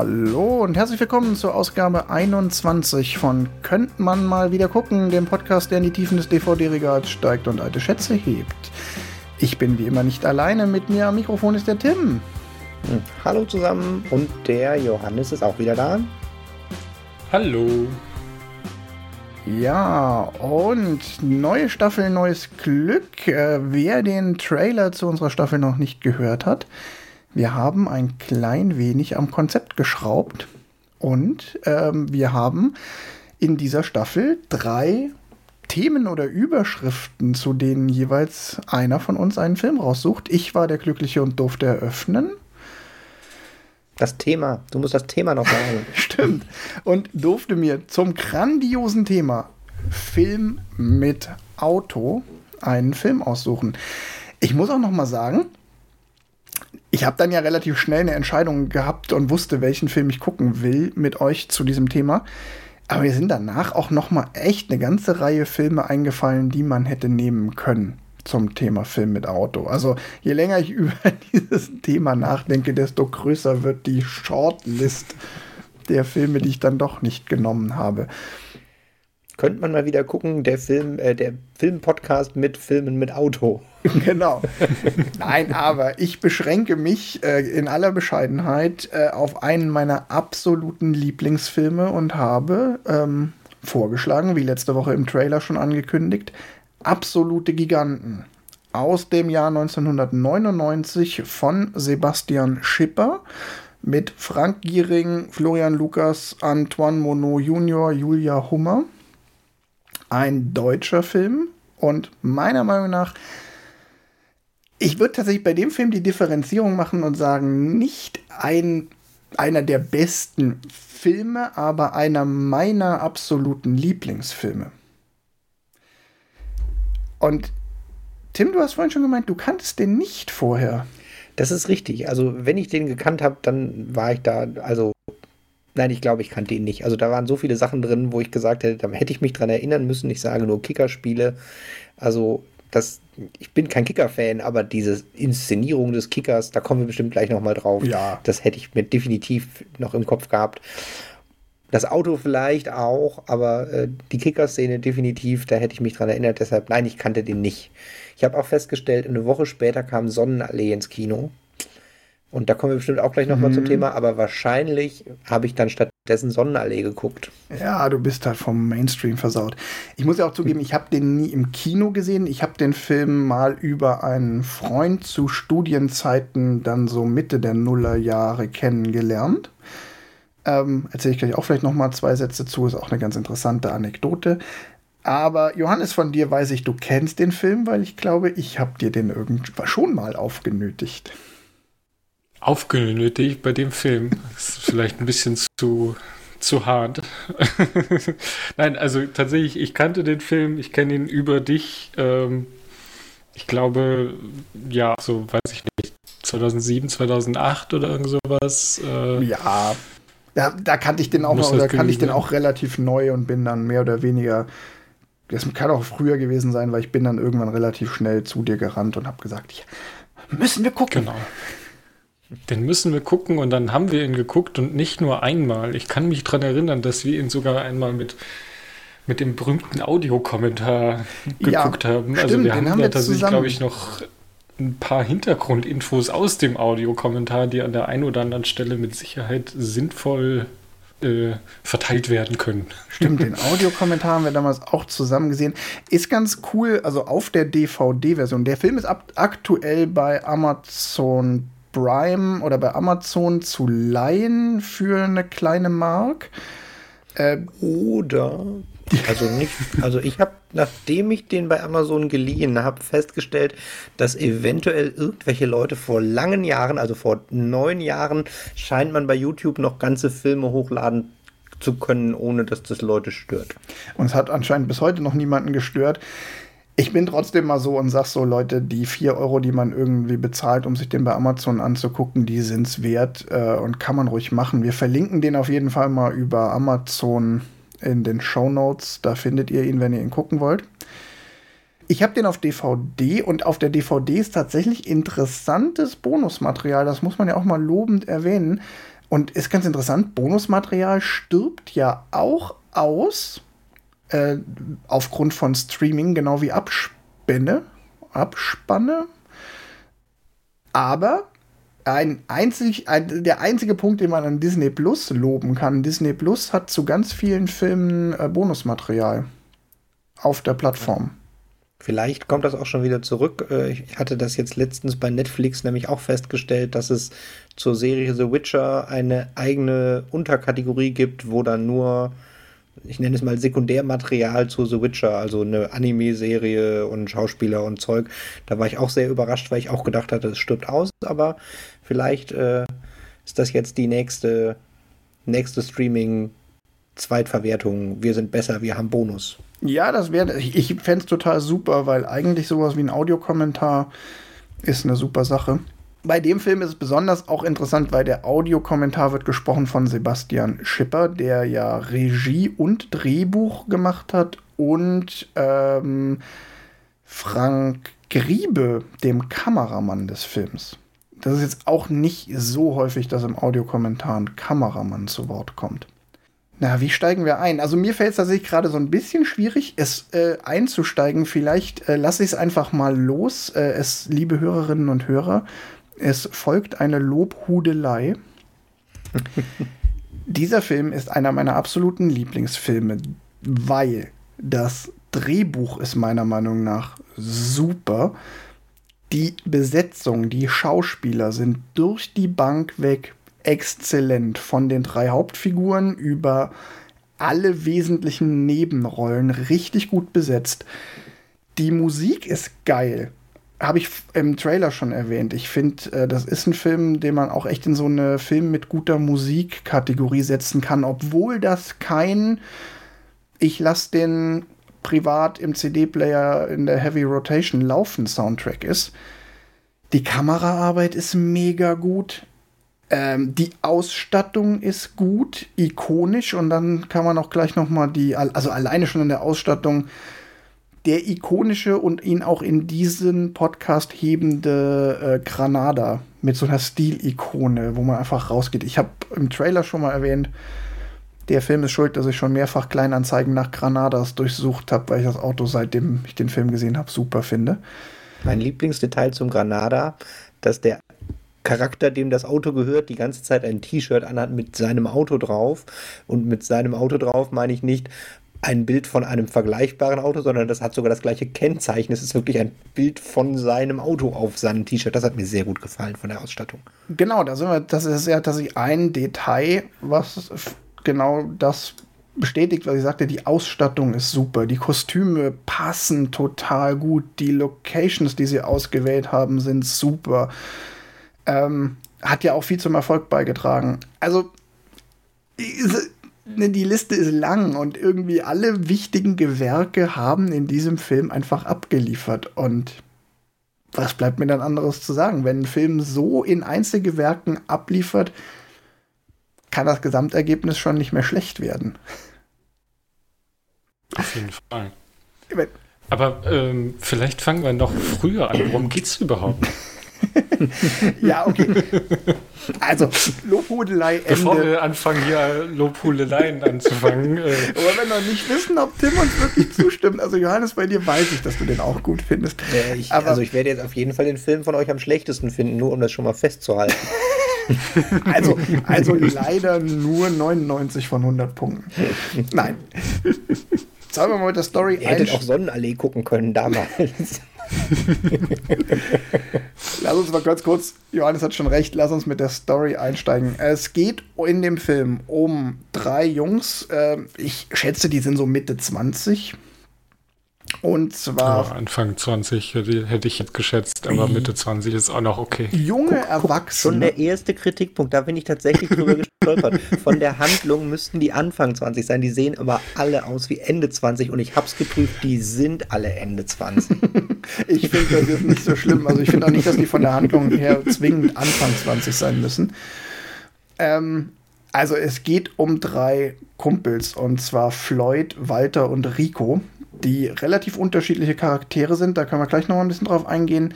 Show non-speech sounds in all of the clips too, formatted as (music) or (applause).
Hallo und herzlich willkommen zur Ausgabe 21 von Könnt man mal wieder gucken, dem Podcast, der in die Tiefen des DVD-Regals steigt und alte Schätze hebt. Ich bin wie immer nicht alleine, mit mir am Mikrofon ist der Tim. Hm, hallo zusammen und der Johannes ist auch wieder da. Hallo. Ja, und neue Staffel, neues Glück. Äh, wer den Trailer zu unserer Staffel noch nicht gehört hat, wir haben ein klein wenig am Konzept geschraubt und ähm, wir haben in dieser Staffel drei Themen oder Überschriften, zu denen jeweils einer von uns einen Film raussucht. Ich war der Glückliche und durfte eröffnen. Das Thema, du musst das Thema noch sagen. (laughs) Stimmt. Und durfte mir zum grandiosen Thema Film mit Auto einen Film aussuchen. Ich muss auch noch mal sagen, ich habe dann ja relativ schnell eine Entscheidung gehabt und wusste, welchen Film ich gucken will mit euch zu diesem Thema. Aber mir sind danach auch noch mal echt eine ganze Reihe Filme eingefallen, die man hätte nehmen können zum Thema Film mit Auto. Also je länger ich (laughs) über dieses Thema nachdenke, desto größer wird die Shortlist der Filme, die ich dann doch nicht genommen habe könnte man mal wieder gucken, der Film, äh, der Filmpodcast mit Filmen mit Auto. (laughs) Genau. Nein, aber ich beschränke mich äh, in aller Bescheidenheit äh, auf einen meiner absoluten Lieblingsfilme und habe ähm, vorgeschlagen, wie letzte Woche im Trailer schon angekündigt, Absolute Giganten aus dem Jahr 1999 von Sebastian Schipper mit Frank Giering, Florian Lukas, Antoine Monod Jr., Julia Hummer ein deutscher Film und meiner Meinung nach, ich würde tatsächlich bei dem Film die Differenzierung machen und sagen, nicht ein, einer der besten Filme, aber einer meiner absoluten Lieblingsfilme. Und Tim, du hast vorhin schon gemeint, du kanntest den nicht vorher. Das ist richtig. Also, wenn ich den gekannt habe, dann war ich da, also Nein, ich glaube, ich kannte ihn nicht. Also da waren so viele Sachen drin, wo ich gesagt hätte, da hätte ich mich dran erinnern müssen. Ich sage nur Kickerspiele. Also das, ich bin kein Kicker-Fan, aber diese Inszenierung des Kickers, da kommen wir bestimmt gleich nochmal drauf. Ja. Das hätte ich mir definitiv noch im Kopf gehabt. Das Auto vielleicht auch, aber äh, die Kicker-Szene definitiv, da hätte ich mich dran erinnert. Deshalb, nein, ich kannte den nicht. Ich habe auch festgestellt, eine Woche später kam Sonnenallee ins Kino. Und da kommen wir bestimmt auch gleich nochmal mhm. zum Thema, aber wahrscheinlich habe ich dann stattdessen Sonnenallee geguckt. Ja, du bist halt vom Mainstream versaut. Ich muss ja auch zugeben, ich habe den nie im Kino gesehen. Ich habe den Film mal über einen Freund zu Studienzeiten dann so Mitte der Nullerjahre kennengelernt. Ähm, Erzähle ich gleich auch vielleicht nochmal zwei Sätze zu, ist auch eine ganz interessante Anekdote. Aber Johannes, von dir weiß ich, du kennst den Film, weil ich glaube, ich habe dir den irgendwann schon mal aufgenötigt aufgenötigt bei dem Film. Das ist vielleicht ein bisschen zu, zu hart. (laughs) Nein, also tatsächlich, ich kannte den Film, ich kenne ihn über dich. Ähm, ich glaube, ja, so weiß ich nicht, 2007, 2008 oder irgend sowas. Äh, ja, da, da kannte ich den auch noch, da kannte ich den auch relativ neu und bin dann mehr oder weniger das kann auch früher gewesen sein, weil ich bin dann irgendwann relativ schnell zu dir gerannt und habe gesagt, ja, müssen wir gucken. Genau. Den müssen wir gucken und dann haben wir ihn geguckt und nicht nur einmal. Ich kann mich daran erinnern, dass wir ihn sogar einmal mit, mit dem berühmten Audiokommentar geguckt ja, haben. Also stimmt, wir haben, haben da tatsächlich, glaube ich, noch ein paar Hintergrundinfos aus dem Audiokommentar, die an der einen oder anderen Stelle mit Sicherheit sinnvoll äh, verteilt werden können. Stimmt, (laughs) den Audiokommentar haben wir damals auch zusammen gesehen. Ist ganz cool, also auf der DVD-Version. Der Film ist aktuell bei Amazon Prime oder bei Amazon zu leihen für eine kleine Mark. Äh, oder also nicht, also ich habe, nachdem ich den bei Amazon geliehen habe, festgestellt, dass eventuell irgendwelche Leute vor langen Jahren, also vor neun Jahren, scheint man bei YouTube noch ganze Filme hochladen zu können, ohne dass das Leute stört. Und es hat anscheinend bis heute noch niemanden gestört. Ich bin trotzdem mal so und sag so, Leute, die 4 Euro, die man irgendwie bezahlt, um sich den bei Amazon anzugucken, die sind es wert äh, und kann man ruhig machen. Wir verlinken den auf jeden Fall mal über Amazon in den Show Notes. Da findet ihr ihn, wenn ihr ihn gucken wollt. Ich habe den auf DVD und auf der DVD ist tatsächlich interessantes Bonusmaterial. Das muss man ja auch mal lobend erwähnen. Und ist ganz interessant, Bonusmaterial stirbt ja auch aus äh, aufgrund von Streaming, genau wie Abspänne. Abspanne. Aber ein einzig, ein, der einzige Punkt, den man an Disney Plus loben kann, Disney Plus hat zu ganz vielen Filmen äh, Bonusmaterial auf der Plattform. Vielleicht kommt das auch schon wieder zurück. Äh, ich hatte das jetzt letztens bei Netflix nämlich auch festgestellt, dass es zur Serie The Witcher eine eigene Unterkategorie gibt, wo dann nur, ich nenne es mal Sekundärmaterial zu The Witcher, also eine Anime-Serie und Schauspieler und Zeug. Da war ich auch sehr überrascht, weil ich auch gedacht hatte, es stirbt aus, aber vielleicht äh, ist das jetzt die nächste, nächste Streaming-Zweitverwertung. Wir sind besser, wir haben Bonus. Ja, das wäre, ich, ich fände es total super, weil eigentlich sowas wie ein Audiokommentar ist eine super Sache. Bei dem Film ist es besonders auch interessant, weil der Audiokommentar wird gesprochen von Sebastian Schipper, der ja Regie und Drehbuch gemacht hat und ähm, Frank Griebe, dem Kameramann des Films. Das ist jetzt auch nicht so häufig, dass im Audiokommentar ein Kameramann zu Wort kommt. Na, wie steigen wir ein? Also mir fällt es tatsächlich gerade so ein bisschen schwierig, es äh, einzusteigen. Vielleicht äh, lasse ich es einfach mal los. Äh, es, liebe Hörerinnen und Hörer, es folgt eine Lobhudelei. (laughs) Dieser Film ist einer meiner absoluten Lieblingsfilme, weil das Drehbuch ist meiner Meinung nach super. Die Besetzung, die Schauspieler sind durch die Bank weg exzellent. Von den drei Hauptfiguren über alle wesentlichen Nebenrollen richtig gut besetzt. Die Musik ist geil. Habe ich im Trailer schon erwähnt. Ich finde, äh, das ist ein Film, den man auch echt in so eine Film mit guter Musik-Kategorie setzen kann, obwohl das kein Ich lasse den privat im CD-Player in der Heavy Rotation laufen Soundtrack ist. Die Kameraarbeit ist mega gut. Ähm, die Ausstattung ist gut, ikonisch und dann kann man auch gleich noch mal die, also alleine schon in der Ausstattung, der ikonische und ihn auch in diesen Podcast hebende äh, Granada mit so einer Stilikone, wo man einfach rausgeht. Ich habe im Trailer schon mal erwähnt, der Film ist schuld, dass ich schon mehrfach Kleinanzeigen nach Granadas durchsucht habe, weil ich das Auto, seitdem ich den Film gesehen habe, super finde. Mein Lieblingsdetail zum Granada, dass der Charakter, dem das Auto gehört, die ganze Zeit ein T-Shirt anhat mit seinem Auto drauf. Und mit seinem Auto drauf meine ich nicht ein Bild von einem vergleichbaren Auto, sondern das hat sogar das gleiche Kennzeichen. Es ist wirklich ein Bild von seinem Auto auf seinem T-Shirt. Das hat mir sehr gut gefallen von der Ausstattung. Genau, da sind wir, das ist ja tatsächlich ein Detail, was genau das bestätigt, was ich sagte, die Ausstattung ist super, die Kostüme passen total gut, die Locations, die sie ausgewählt haben, sind super ähm, hat ja auch viel zum Erfolg beigetragen. Also, die Liste ist lang und irgendwie alle wichtigen Gewerke haben in diesem Film einfach abgeliefert. Und was bleibt mir dann anderes zu sagen? Wenn ein Film so in Einzelgewerken abliefert, kann das Gesamtergebnis schon nicht mehr schlecht werden. Auf jeden Fall. Aber ähm, vielleicht fangen wir noch früher an. Worum geht es überhaupt? (laughs) (laughs) ja, okay. Also, Lobhudelei Ende. Bevor wir anfangen, hier Lobhudeleien anzufangen. Äh. Aber wenn wir nicht wissen, ob Tim uns wirklich zustimmt. Also, Johannes, bei dir weiß ich, dass du den auch gut findest. Ja, ich, Aber, also, ich werde jetzt auf jeden Fall den Film von euch am schlechtesten finden, nur um das schon mal festzuhalten. (laughs) also, also leider nur 99 von 100 Punkten. Nein. Sollen wir mal mit der Story Ihr hättet auch Sonnenallee gucken können damals. (laughs) lass uns mal ganz kurz, Johannes hat schon recht, lass uns mit der Story einsteigen. Es geht in dem Film um drei Jungs. Äh, ich schätze, die sind so Mitte 20. Und zwar. Ja, Anfang 20 hätte ich jetzt geschätzt, aber Mitte 20 ist auch noch okay. Junge guck, guck, Erwachsene. Schon der erste Kritikpunkt, da bin ich tatsächlich drüber (laughs) gestolpert. Von der Handlung müssten die Anfang 20 sein. Die sehen aber alle aus wie Ende 20 und ich hab's geprüft, die sind alle Ende 20. (laughs) ich finde, das ist nicht so schlimm. Also ich finde auch nicht, dass die von der Handlung her zwingend Anfang 20 sein müssen. Ähm, also es geht um drei Kumpels und zwar Floyd, Walter und Rico die relativ unterschiedliche Charaktere sind, da können wir gleich noch mal ein bisschen drauf eingehen,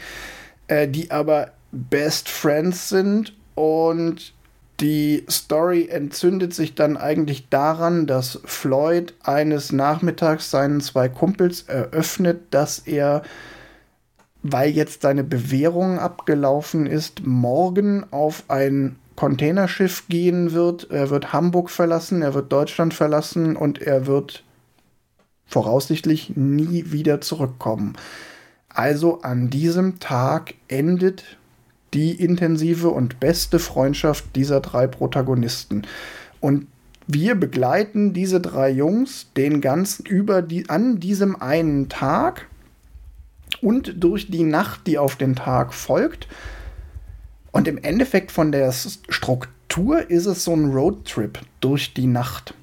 äh, die aber Best Friends sind und die Story entzündet sich dann eigentlich daran, dass Floyd eines Nachmittags seinen zwei Kumpels eröffnet, dass er, weil jetzt seine Bewährung abgelaufen ist, morgen auf ein Containerschiff gehen wird. Er wird Hamburg verlassen, er wird Deutschland verlassen und er wird voraussichtlich nie wieder zurückkommen. Also an diesem Tag endet die intensive und beste Freundschaft dieser drei Protagonisten. Und wir begleiten diese drei Jungs den ganzen über die an diesem einen Tag und durch die Nacht, die auf den Tag folgt. Und im Endeffekt von der Struktur ist es so ein Roadtrip durch die Nacht.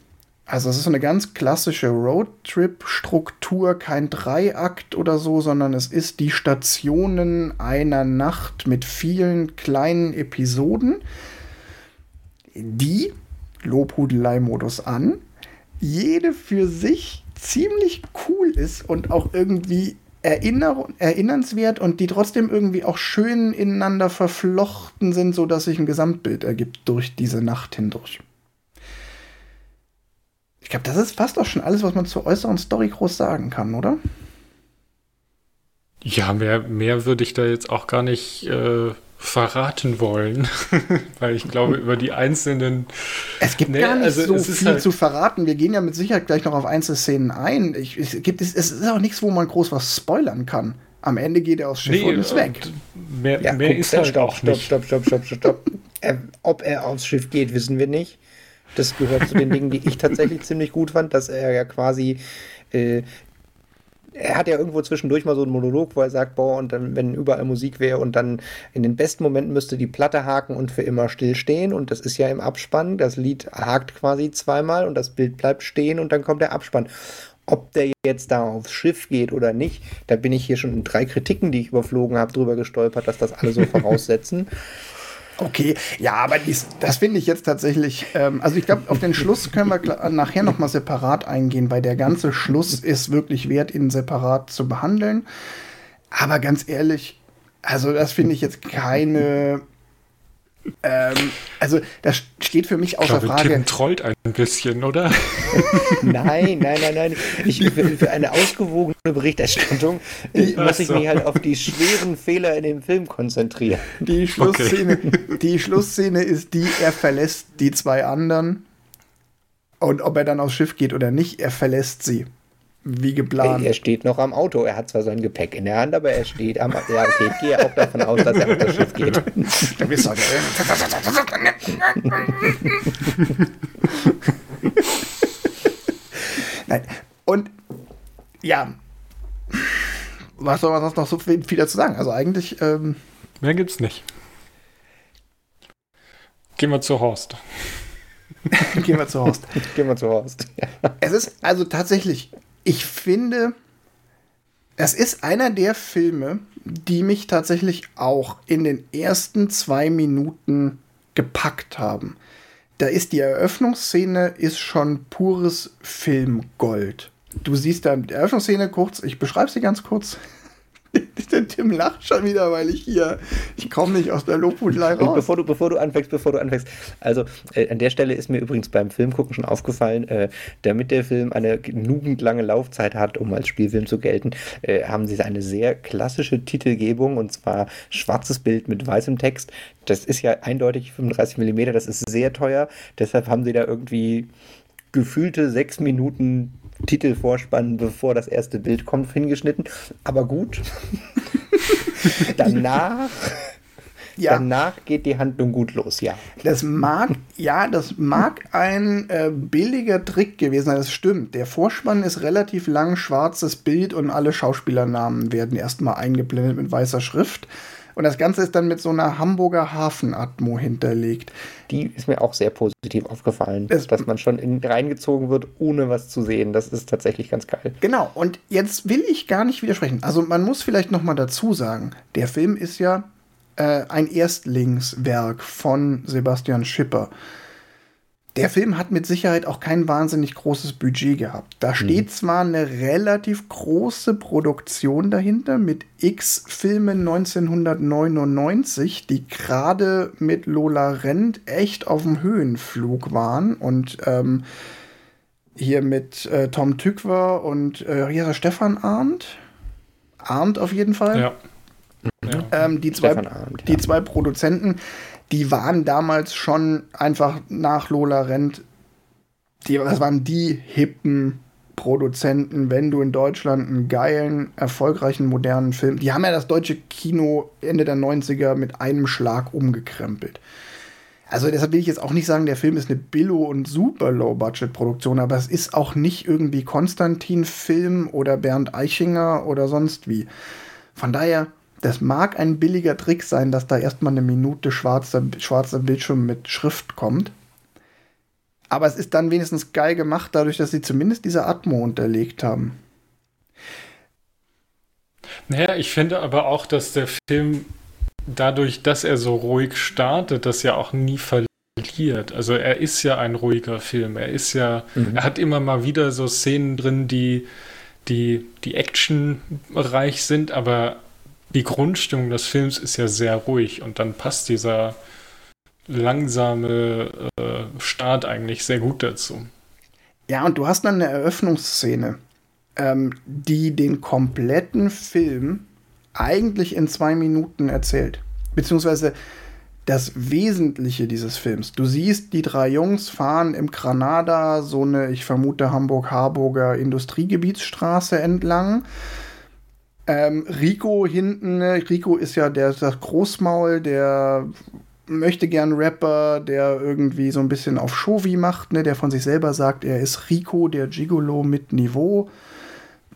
Also es ist eine ganz klassische Roadtrip-Struktur, kein Dreiakt oder so, sondern es ist die Stationen einer Nacht mit vielen kleinen Episoden, die, Lobhudelei-Modus an, jede für sich ziemlich cool ist und auch irgendwie erinner erinnernswert und die trotzdem irgendwie auch schön ineinander verflochten sind, sodass sich ein Gesamtbild ergibt durch diese Nacht hindurch. Ich glaube, das ist fast auch schon alles, was man zur äußeren Story groß sagen kann, oder? Ja, mehr, mehr würde ich da jetzt auch gar nicht äh, verraten wollen, (laughs) weil ich glaube, über die einzelnen. Es gibt nee, gar nicht also so viel halt zu verraten. Wir gehen ja mit Sicherheit gleich noch auf Einzelszenen ein. Ich, es, gibt, es, es ist auch nichts, wo man groß was spoilern kann. Am Ende geht er aufs Schiff nee, und ist weg. Mehr, ja, mehr guck, ist halt stopp, auch stopp, nicht. Stopp, stopp, stopp, stopp, stopp. (laughs) äh, ob er aufs Schiff geht, wissen wir nicht. Das gehört zu den Dingen, die ich tatsächlich ziemlich gut fand, dass er ja quasi äh, er hat ja irgendwo zwischendurch mal so einen Monolog, wo er sagt, boah, und dann, wenn überall Musik wäre und dann in den besten Momenten müsste die Platte haken und für immer stillstehen. Und das ist ja im Abspann. Das Lied hakt quasi zweimal und das Bild bleibt stehen und dann kommt der Abspann. Ob der jetzt da aufs Schiff geht oder nicht, da bin ich hier schon in drei Kritiken, die ich überflogen habe, drüber gestolpert, dass das alle so (laughs) voraussetzen. Okay, ja, aber dies, das finde ich jetzt tatsächlich, ähm, also ich glaube, auf den Schluss können wir nachher nochmal separat eingehen, weil der ganze Schluss ist wirklich wert, ihn separat zu behandeln. Aber ganz ehrlich, also das finde ich jetzt keine ähm, also das steht für mich außer ich glaube, Frage. Tim trollt ein bisschen, oder? (laughs) nein, nein, nein, nein. Ich, für, für eine ausgewogene Berichterstattung äh, muss ich mich halt auf die schweren Fehler in dem Film konzentrieren. Die Schlussszene, okay. (laughs) die Schlussszene ist die, er verlässt die zwei anderen. Und ob er dann aufs Schiff geht oder nicht, er verlässt sie wie geplant. Er steht noch am Auto. Er hat zwar sein Gepäck in der Hand, aber er steht am. Ja, okay, ich gehe auch davon aus, dass er auf das Schiff geht. Bist doch (laughs) Nein. Und ja, was soll man sonst noch so viel, viel dazu sagen? Also eigentlich. Ähm, Mehr gibt's nicht. Gehen wir zu Horst. (laughs) Gehen wir zu Horst. Gehen wir zu Horst. Ja. Es ist also tatsächlich ich finde, es ist einer der Filme, die mich tatsächlich auch in den ersten zwei Minuten gepackt haben. Da ist die Eröffnungsszene ist schon pures Filmgold. Du siehst da die Eröffnungsszene kurz, ich beschreibe sie ganz kurz. (laughs) Der Tim lacht schon wieder, weil ich hier, ich komme nicht aus der Lobhudelei raus. Bevor du, bevor du anfängst, bevor du anfängst. Also äh, an der Stelle ist mir übrigens beim Filmgucken schon aufgefallen, äh, damit der Film eine genügend lange Laufzeit hat, um als Spielfilm zu gelten, äh, haben sie eine sehr klassische Titelgebung und zwar schwarzes Bild mit weißem Text. Das ist ja eindeutig 35 mm, das ist sehr teuer. Deshalb haben sie da irgendwie gefühlte sechs Minuten Titelvorspann, bevor das erste Bild kommt, hingeschnitten. Aber gut. (laughs) Danach. Ja. Danach geht die Handlung gut los, ja. Das mag, ja, das mag ein äh, billiger Trick gewesen sein, das stimmt. Der Vorspann ist relativ lang, schwarzes Bild und alle Schauspielernamen werden erstmal eingeblendet mit weißer Schrift. Und das Ganze ist dann mit so einer Hamburger Hafenatmo hinterlegt. Die ist mir auch sehr positiv aufgefallen, es, dass man schon in, reingezogen wird, ohne was zu sehen. Das ist tatsächlich ganz geil. Genau, und jetzt will ich gar nicht widersprechen. Also man muss vielleicht noch mal dazu sagen, der Film ist ja äh, ein Erstlingswerk von Sebastian Schipper. Der Film hat mit Sicherheit auch kein wahnsinnig großes Budget gehabt. Da steht mhm. zwar eine relativ große Produktion dahinter mit X-Filmen 1999, die gerade mit Lola Rent echt auf dem Höhenflug waren und ähm, hier mit äh, Tom Tückwer und äh, hier ist er Stefan Arndt. Arndt auf jeden Fall. Ja. ja. Ähm, die, zwei, Arndt, die zwei Produzenten die waren damals schon einfach nach Lola Rent, die, das waren die hippen Produzenten, wenn du in Deutschland einen geilen, erfolgreichen, modernen Film, die haben ja das deutsche Kino Ende der 90er mit einem Schlag umgekrempelt. Also deshalb will ich jetzt auch nicht sagen, der Film ist eine Billo- und super Low-Budget-Produktion, aber es ist auch nicht irgendwie Konstantin-Film oder Bernd Eichinger oder sonst wie. Von daher, das mag ein billiger Trick sein, dass da erstmal eine Minute schwarzer, schwarzer Bildschirm mit Schrift kommt. Aber es ist dann wenigstens geil gemacht, dadurch, dass sie zumindest diese Atmo unterlegt haben. Naja, ich finde aber auch, dass der Film dadurch, dass er so ruhig startet, das ja auch nie verliert. Also er ist ja ein ruhiger Film. Er ist ja, mhm. er hat immer mal wieder so Szenen drin, die, die, die actionreich sind, aber die Grundstimmung des Films ist ja sehr ruhig und dann passt dieser langsame äh, Start eigentlich sehr gut dazu. Ja, und du hast dann eine Eröffnungsszene, ähm, die den kompletten Film eigentlich in zwei Minuten erzählt. Beziehungsweise das Wesentliche dieses Films. Du siehst, die drei Jungs fahren im Granada so eine, ich vermute, Hamburg-Harburger Industriegebietsstraße entlang ähm, Rico hinten, ne? Rico ist ja der, der Großmaul, der möchte gern Rapper, der irgendwie so ein bisschen auf Shovi macht, ne? der von sich selber sagt, er ist Rico, der Gigolo mit Niveau.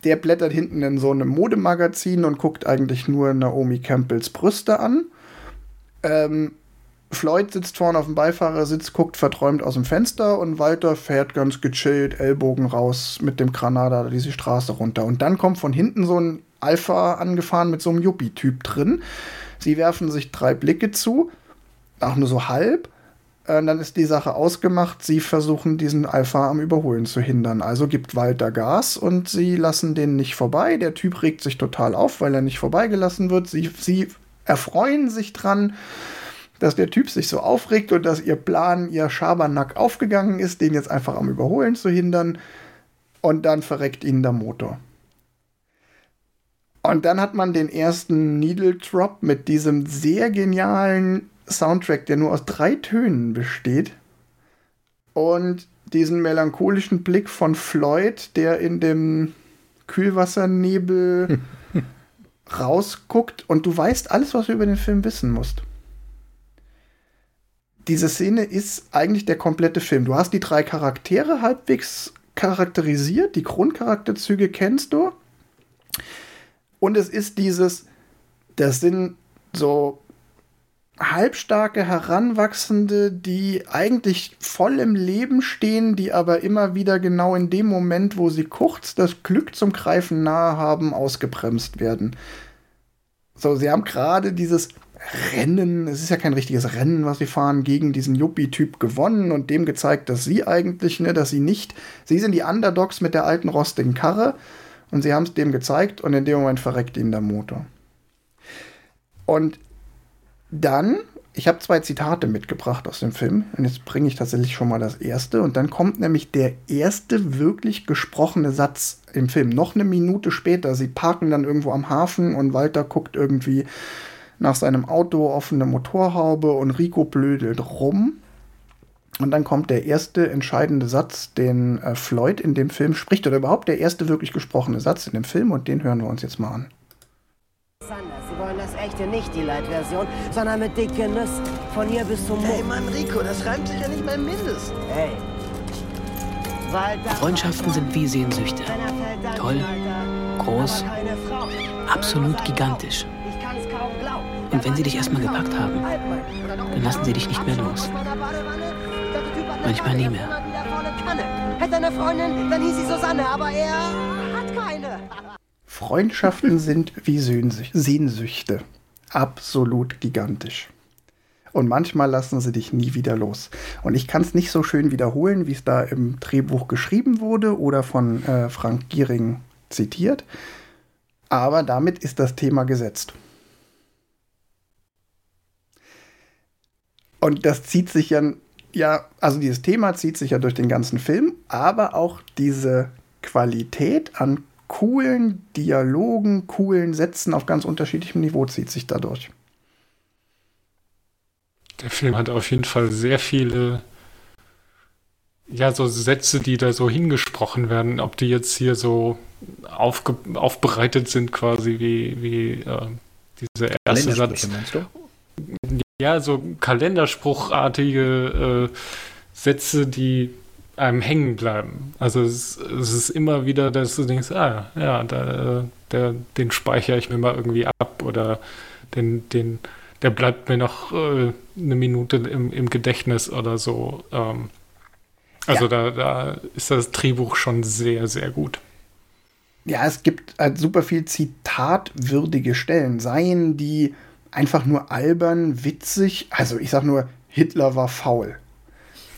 Der blättert hinten in so einem Modemagazin und guckt eigentlich nur Naomi Campbells Brüste an. Ähm, Floyd sitzt vorne auf dem Beifahrersitz, guckt verträumt aus dem Fenster und Walter fährt ganz gechillt, Ellbogen raus mit dem Granada diese Straße runter. Und dann kommt von hinten so ein Alpha angefahren mit so einem Yuppie-Typ drin. Sie werfen sich drei Blicke zu, auch nur so halb. Äh, dann ist die Sache ausgemacht. Sie versuchen diesen Alpha am Überholen zu hindern. Also gibt Walter Gas und sie lassen den nicht vorbei. Der Typ regt sich total auf, weil er nicht vorbeigelassen wird. Sie, sie erfreuen sich dran, dass der Typ sich so aufregt und dass ihr Plan, ihr Schabernack aufgegangen ist, den jetzt einfach am Überholen zu hindern. Und dann verreckt ihnen der Motor. Und dann hat man den ersten Needle Drop mit diesem sehr genialen Soundtrack, der nur aus drei Tönen besteht. Und diesen melancholischen Blick von Floyd, der in dem Kühlwassernebel (laughs) rausguckt und du weißt alles, was du über den Film wissen musst. Diese Szene ist eigentlich der komplette Film. Du hast die drei Charaktere halbwegs charakterisiert, die Grundcharakterzüge kennst du. Und es ist dieses, das sind so halbstarke Heranwachsende, die eigentlich voll im Leben stehen, die aber immer wieder genau in dem Moment, wo sie kurz das Glück zum Greifen nahe haben, ausgebremst werden. So, sie haben gerade dieses Rennen, es ist ja kein richtiges Rennen, was sie fahren, gegen diesen Yuppie-Typ gewonnen und dem gezeigt, dass sie eigentlich, ne, dass sie nicht, sie sind die Underdogs mit der alten rostigen Karre und sie haben es dem gezeigt und in dem Moment verreckt ihnen der Motor. Und dann, ich habe zwei Zitate mitgebracht aus dem Film und jetzt bringe ich tatsächlich schon mal das erste und dann kommt nämlich der erste wirklich gesprochene Satz im Film. Noch eine Minute später, sie parken dann irgendwo am Hafen und Walter guckt irgendwie nach seinem Auto offene Motorhaube und Rico blödelt rum und dann kommt der erste entscheidende Satz, den äh, Floyd in dem Film spricht, oder überhaupt der erste wirklich gesprochene Satz in dem Film, und den hören wir uns jetzt mal an. Sie wollen das echte, nicht die Light-Version, sondern mit dicken Nüssen. Von hier bis zum Mond. Hey Mann, Rico, das reimt sich ja nicht mal mindestens. Hey. Freundschaften sind wie Sehnsüchte. Toll, groß, absolut gigantisch. Und wenn sie dich erstmal gepackt haben, dann lassen sie dich nicht mehr los. Manchmal nie mehr. Hätte eine Freundin, dann hieß sie Susanne, aber er hat keine. Freundschaften sind wie Sehnsüchte. Absolut gigantisch. und manchmal lassen sie dich nie wieder los. Und ich kann es nicht so schön wiederholen, wie es da im Drehbuch geschrieben wurde oder von äh, Frank Giering zitiert. Aber damit ist das Thema gesetzt. Und das zieht sich ja, ja, also dieses Thema zieht sich ja durch den ganzen Film, aber auch diese Qualität an coolen Dialogen, coolen Sätzen auf ganz unterschiedlichem Niveau zieht sich dadurch. Der Film hat auf jeden Fall sehr viele, ja, so Sätze, die da so hingesprochen werden, ob die jetzt hier so aufge aufbereitet sind, quasi wie, wie äh, dieser erste Satz. Meinst du? Ja, so kalenderspruchartige äh, Sätze, die einem hängen bleiben. Also es, es, ist immer wieder, dass du denkst, ah, ja, da, der, den speichere ich mir mal irgendwie ab oder den, den, der bleibt mir noch äh, eine Minute im, im Gedächtnis oder so. Ähm, also ja. da, da ist das Drehbuch schon sehr, sehr gut. Ja, es gibt halt super viel zitatwürdige Stellen, seien die einfach nur albern, witzig. Also ich sag nur, Hitler war faul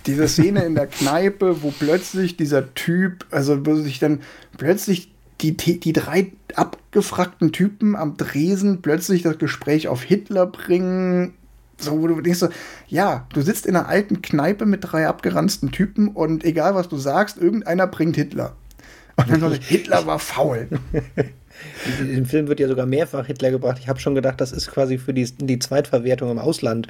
diese Szene in der (laughs) Kneipe, wo plötzlich dieser Typ, also wo sich dann plötzlich die, die drei abgefragten Typen am Dresen plötzlich das Gespräch auf Hitler bringen. So, wo du denkst so, ja, du sitzt in einer alten Kneipe mit drei abgeranzten Typen und egal was du sagst, irgendeiner bringt Hitler. Und dann so, Hitler war faul. (laughs) Im Film wird ja sogar mehrfach Hitler gebracht. Ich habe schon gedacht, das ist quasi für die, die Zweitverwertung im Ausland.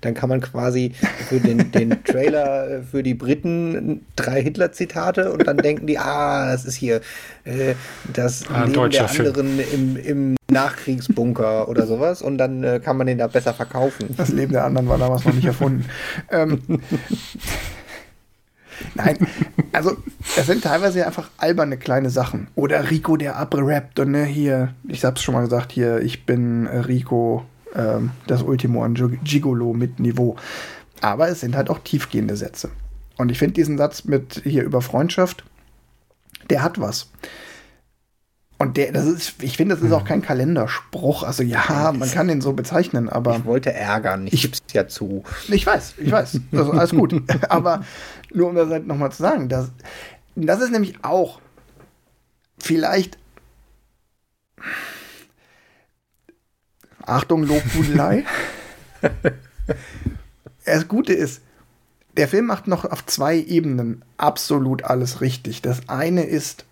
Dann kann man quasi für den, den Trailer äh, für die Briten drei Hitler-Zitate und dann denken die, ah, das ist hier äh, das ah, Leben der anderen im, im Nachkriegsbunker oder sowas und dann äh, kann man den da besser verkaufen. Das Leben der anderen war damals noch nicht erfunden. (laughs) ähm, Nein, also es sind teilweise einfach alberne kleine Sachen. Oder Rico, der abrappt und ne, hier, ich hab's schon mal gesagt, hier, ich bin äh, Rico, ähm, das Ultimo an Gigolo mit Niveau. Aber es sind halt auch tiefgehende Sätze. Und ich finde diesen Satz mit hier über Freundschaft, der hat was. Und der, das ist, ich finde, das ist auch kein Kalenderspruch. Also ja, man kann den so bezeichnen, aber. Ich wollte ärgern, ich, ich gib's ja zu. Ich weiß, ich weiß. Also alles gut. (laughs) aber nur um das halt nochmal zu sagen, das, das ist nämlich auch vielleicht. Achtung, Lobhudelei. (laughs) das Gute ist, der Film macht noch auf zwei Ebenen absolut alles richtig. Das eine ist,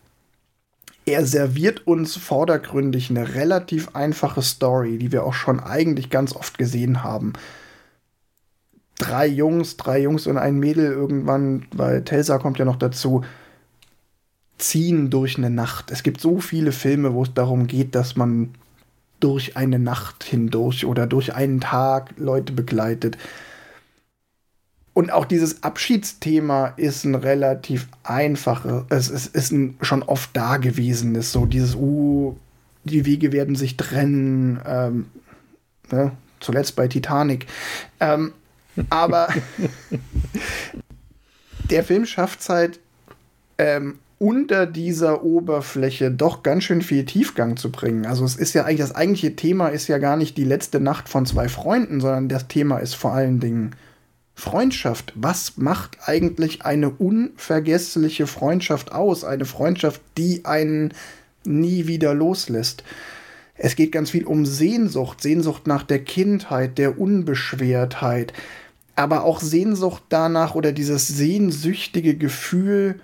er serviert uns vordergründig eine relativ einfache Story, die wir auch schon eigentlich ganz oft gesehen haben. Drei Jungs, drei Jungs und ein Mädel irgendwann, weil Telsa kommt ja noch dazu, ziehen durch eine Nacht. Es gibt so viele Filme, wo es darum geht, dass man durch eine Nacht hindurch oder durch einen Tag Leute begleitet. Und auch dieses Abschiedsthema ist ein relativ einfaches, es ist, ist ein schon oft dagewesenes, so dieses, uh, die Wege werden sich trennen, ähm, ne? zuletzt bei Titanic. Ähm, aber (laughs) der Film schafft es halt, ähm, unter dieser Oberfläche doch ganz schön viel Tiefgang zu bringen. Also es ist ja eigentlich, das eigentliche Thema ist ja gar nicht die letzte Nacht von zwei Freunden, sondern das Thema ist vor allen Dingen Freundschaft. Was macht eigentlich eine unvergessliche Freundschaft aus? Eine Freundschaft, die einen nie wieder loslässt. Es geht ganz viel um Sehnsucht, Sehnsucht nach der Kindheit, der Unbeschwertheit, aber auch Sehnsucht danach oder dieses sehnsüchtige Gefühl,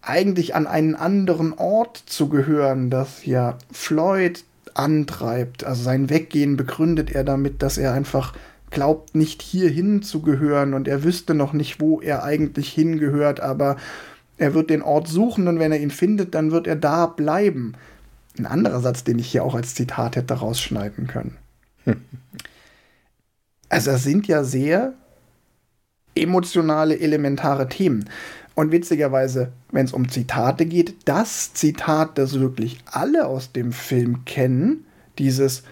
eigentlich an einen anderen Ort zu gehören, das ja Floyd antreibt. Also sein Weggehen begründet er damit, dass er einfach glaubt nicht hierhin zu gehören und er wüsste noch nicht, wo er eigentlich hingehört, aber er wird den Ort suchen und wenn er ihn findet, dann wird er da bleiben. Ein anderer Satz, den ich hier auch als Zitat hätte rausschneiden können. (laughs) also das sind ja sehr emotionale, elementare Themen. Und witzigerweise, wenn es um Zitate geht, das Zitat, das wirklich alle aus dem Film kennen, dieses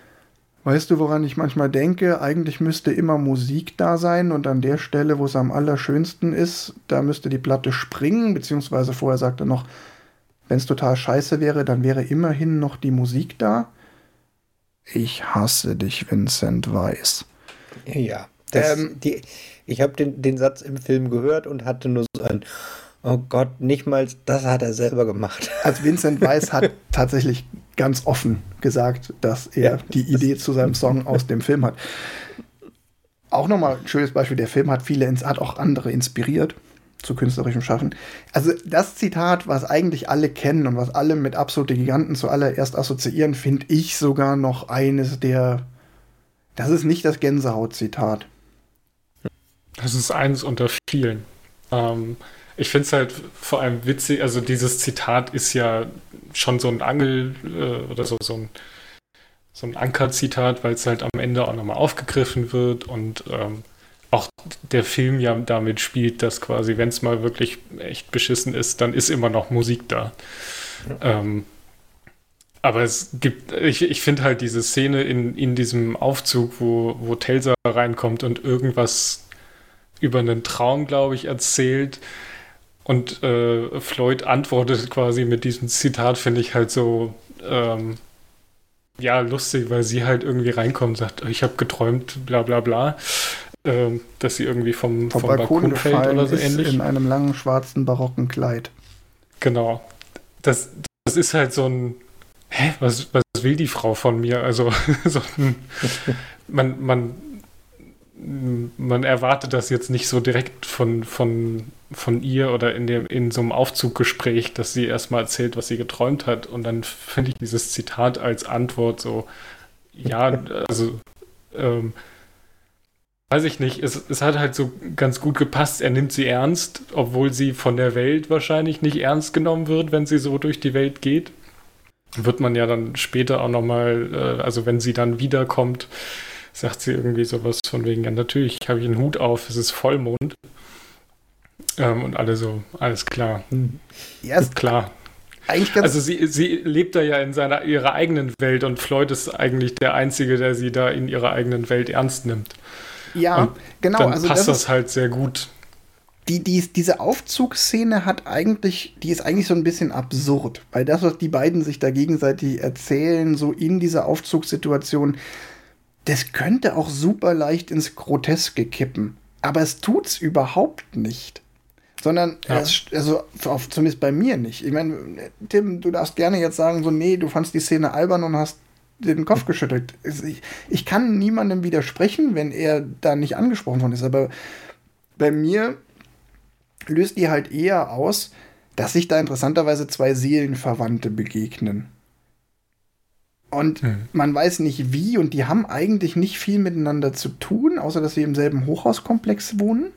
Weißt du, woran ich manchmal denke? Eigentlich müsste immer Musik da sein und an der Stelle, wo es am allerschönsten ist, da müsste die Platte springen, beziehungsweise vorher sagt er noch, wenn es total scheiße wäre, dann wäre immerhin noch die Musik da. Ich hasse dich, Vincent Weiss. Ja, Das, ähm, die, ich habe den, den Satz im Film gehört und hatte nur so ein, oh Gott, nicht mal das hat er selber gemacht. (laughs) Also Vincent Weiss hat tatsächlich ganz offen gesagt, dass er ja, die Idee zu seinem Song aus dem Film hat. Auch nochmal ein schönes Beispiel, der Film hat viele, hat auch andere inspiriert zu künstlerischem Schaffen. Also das Zitat, was eigentlich alle kennen und was alle mit absolute Giganten zuallererst assoziieren, finde ich sogar noch eines der. Das ist nicht das Gänsehaut-Zitat. Das ist eines unter vielen. Ähm, ich finde es halt vor allem witzig, also dieses Zitat ist ja schon so ein Angel äh, oder so, so ein, so ein Anker-Zitat, weil es halt am Ende auch nochmal aufgegriffen wird und ähm, auch der Film ja damit spielt, dass quasi, wenn es mal wirklich echt beschissen ist, dann ist immer noch Musik da. Ja. Ähm, aber es gibt, ich, ich finde halt diese Szene in, in diesem Aufzug, wo, wo Telsa reinkommt und irgendwas über einen Traum, glaube ich, erzählt. Und äh, Floyd antwortet quasi mit diesem Zitat, finde ich halt so, ähm, ja, lustig, weil sie halt irgendwie reinkommt und sagt, ich habe geträumt, bla bla bla, äh, dass sie irgendwie vom, vom, vom Balkon, Balkon fällt oder so ähnlich. In einem langen schwarzen barocken Kleid. Genau. Das, das ist halt so ein, hä, was, was will die Frau von mir? Also, (laughs) so ein, man, man man erwartet das jetzt nicht so direkt von, von, von ihr oder in, dem, in so einem Aufzuggespräch, dass sie erstmal erzählt, was sie geträumt hat. Und dann finde ich dieses Zitat als Antwort so, ja, also, ähm, weiß ich nicht, es, es hat halt so ganz gut gepasst. Er nimmt sie ernst, obwohl sie von der Welt wahrscheinlich nicht ernst genommen wird, wenn sie so durch die Welt geht. Wird man ja dann später auch nochmal, äh, also wenn sie dann wiederkommt, sagt sie irgendwie sowas von wegen, ja natürlich habe ich einen Hut auf, es ist Vollmond. Ähm, und alle so, alles klar. Ja, ist klar. also sie, sie lebt da ja in seiner ihrer eigenen Welt und Floyd ist eigentlich der Einzige, der sie da in ihrer eigenen Welt ernst nimmt. Ja, und genau. Dann also passt das, das halt sehr gut. Die, die, diese Aufzugsszene hat eigentlich, die ist eigentlich so ein bisschen absurd, weil das, was die beiden sich da gegenseitig erzählen, so in dieser Aufzugssituation, das könnte auch super leicht ins Groteske kippen. Aber es tut's überhaupt nicht. Sondern, ja. es, also auf, zumindest bei mir nicht. Ich meine, Tim, du darfst gerne jetzt sagen, so, nee, du fandst die Szene albern und hast den Kopf geschüttelt. Ich, ich kann niemandem widersprechen, wenn er da nicht angesprochen worden ist. Aber bei mir löst die halt eher aus, dass sich da interessanterweise zwei Seelenverwandte begegnen. Und hm. man weiß nicht wie und die haben eigentlich nicht viel miteinander zu tun, außer dass sie im selben Hochhauskomplex wohnen.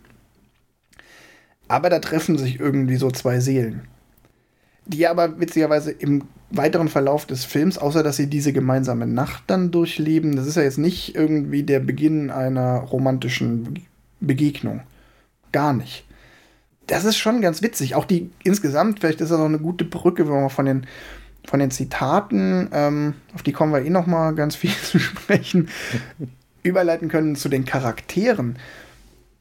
Aber da treffen sich irgendwie so zwei Seelen. Die aber witzigerweise im weiteren Verlauf des Films, außer dass sie diese gemeinsame Nacht dann durchleben, das ist ja jetzt nicht irgendwie der Beginn einer romantischen Begegnung. Gar nicht. Das ist schon ganz witzig. Auch die insgesamt, vielleicht ist das auch eine gute Brücke, wenn man von den von den Zitaten, ähm, auf die kommen wir eh noch mal ganz viel (laughs) zu sprechen, überleiten können zu den Charakteren.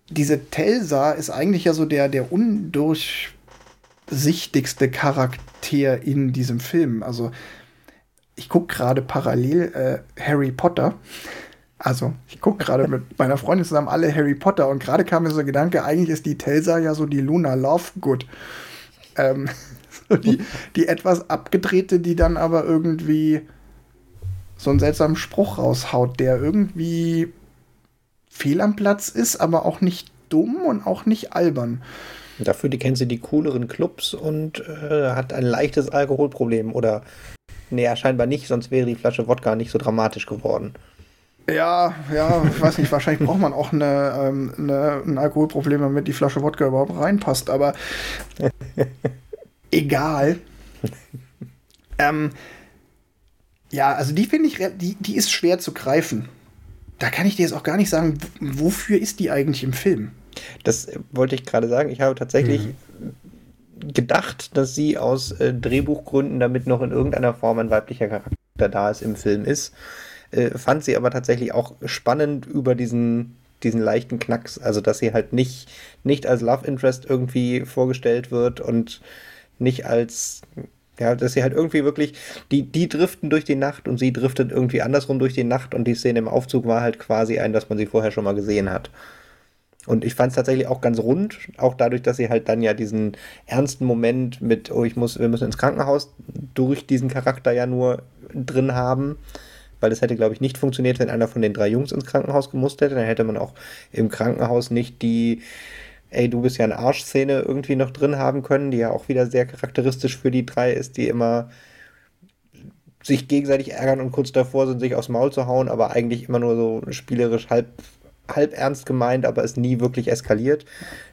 Diese Telsa ist eigentlich ja so der, der undurchsichtigste Charakter in diesem Film. Also ich gucke gerade parallel äh, Harry Potter. Also, ich gucke gerade mit (laughs) meiner Freundin zusammen alle Harry Potter und gerade kam mir so der Gedanke, eigentlich ist die Telsa ja so die Luna Lovegood. Ähm, (laughs) die, die etwas abgedrehte, die dann aber irgendwie so einen seltsamen Spruch raushaut, der irgendwie fehl am Platz ist, aber auch nicht dumm und auch nicht albern. Dafür die kennt sie die cooleren Clubs und äh, hat ein leichtes Alkoholproblem oder nee, scheinbar nicht, sonst wäre die Flasche Wodka nicht so dramatisch geworden. Ja, ja, ich weiß nicht, wahrscheinlich braucht man auch eine, ähm, eine, ein Alkoholproblem, damit die Flasche Wodka überhaupt reinpasst, aber (laughs) egal. (laughs) ähm, ja, also die finde ich, die, die ist schwer zu greifen. Da kann ich dir jetzt auch gar nicht sagen, wofür ist die eigentlich im Film? Das wollte ich gerade sagen. Ich habe tatsächlich mhm. gedacht, dass sie aus äh, Drehbuchgründen, damit noch in irgendeiner Form ein weiblicher Charakter da ist, im Film ist. Äh, fand sie aber tatsächlich auch spannend über diesen, diesen leichten Knacks. Also, dass sie halt nicht, nicht als Love Interest irgendwie vorgestellt wird und nicht als Ja, dass sie halt irgendwie wirklich, die, die driften durch die Nacht und sie driftet irgendwie andersrum durch die Nacht und die Szene im Aufzug war halt quasi ein, dass man sie vorher schon mal gesehen hat. Und ich fand es tatsächlich auch ganz rund, auch dadurch, dass sie halt dann ja diesen ernsten Moment mit, oh, ich muss, wir müssen ins Krankenhaus, durch diesen Charakter ja nur drin haben. Weil es hätte, glaube ich, nicht funktioniert, wenn einer von den drei Jungs ins Krankenhaus gemusst hätte. Dann hätte man auch im Krankenhaus nicht die, ey, du bist ja eine Arschszene irgendwie noch drin haben können, die ja auch wieder sehr charakteristisch für die drei ist, die immer sich gegenseitig ärgern und kurz davor sind, sich aufs Maul zu hauen, aber eigentlich immer nur so spielerisch halb, halb ernst gemeint, aber es nie wirklich eskaliert.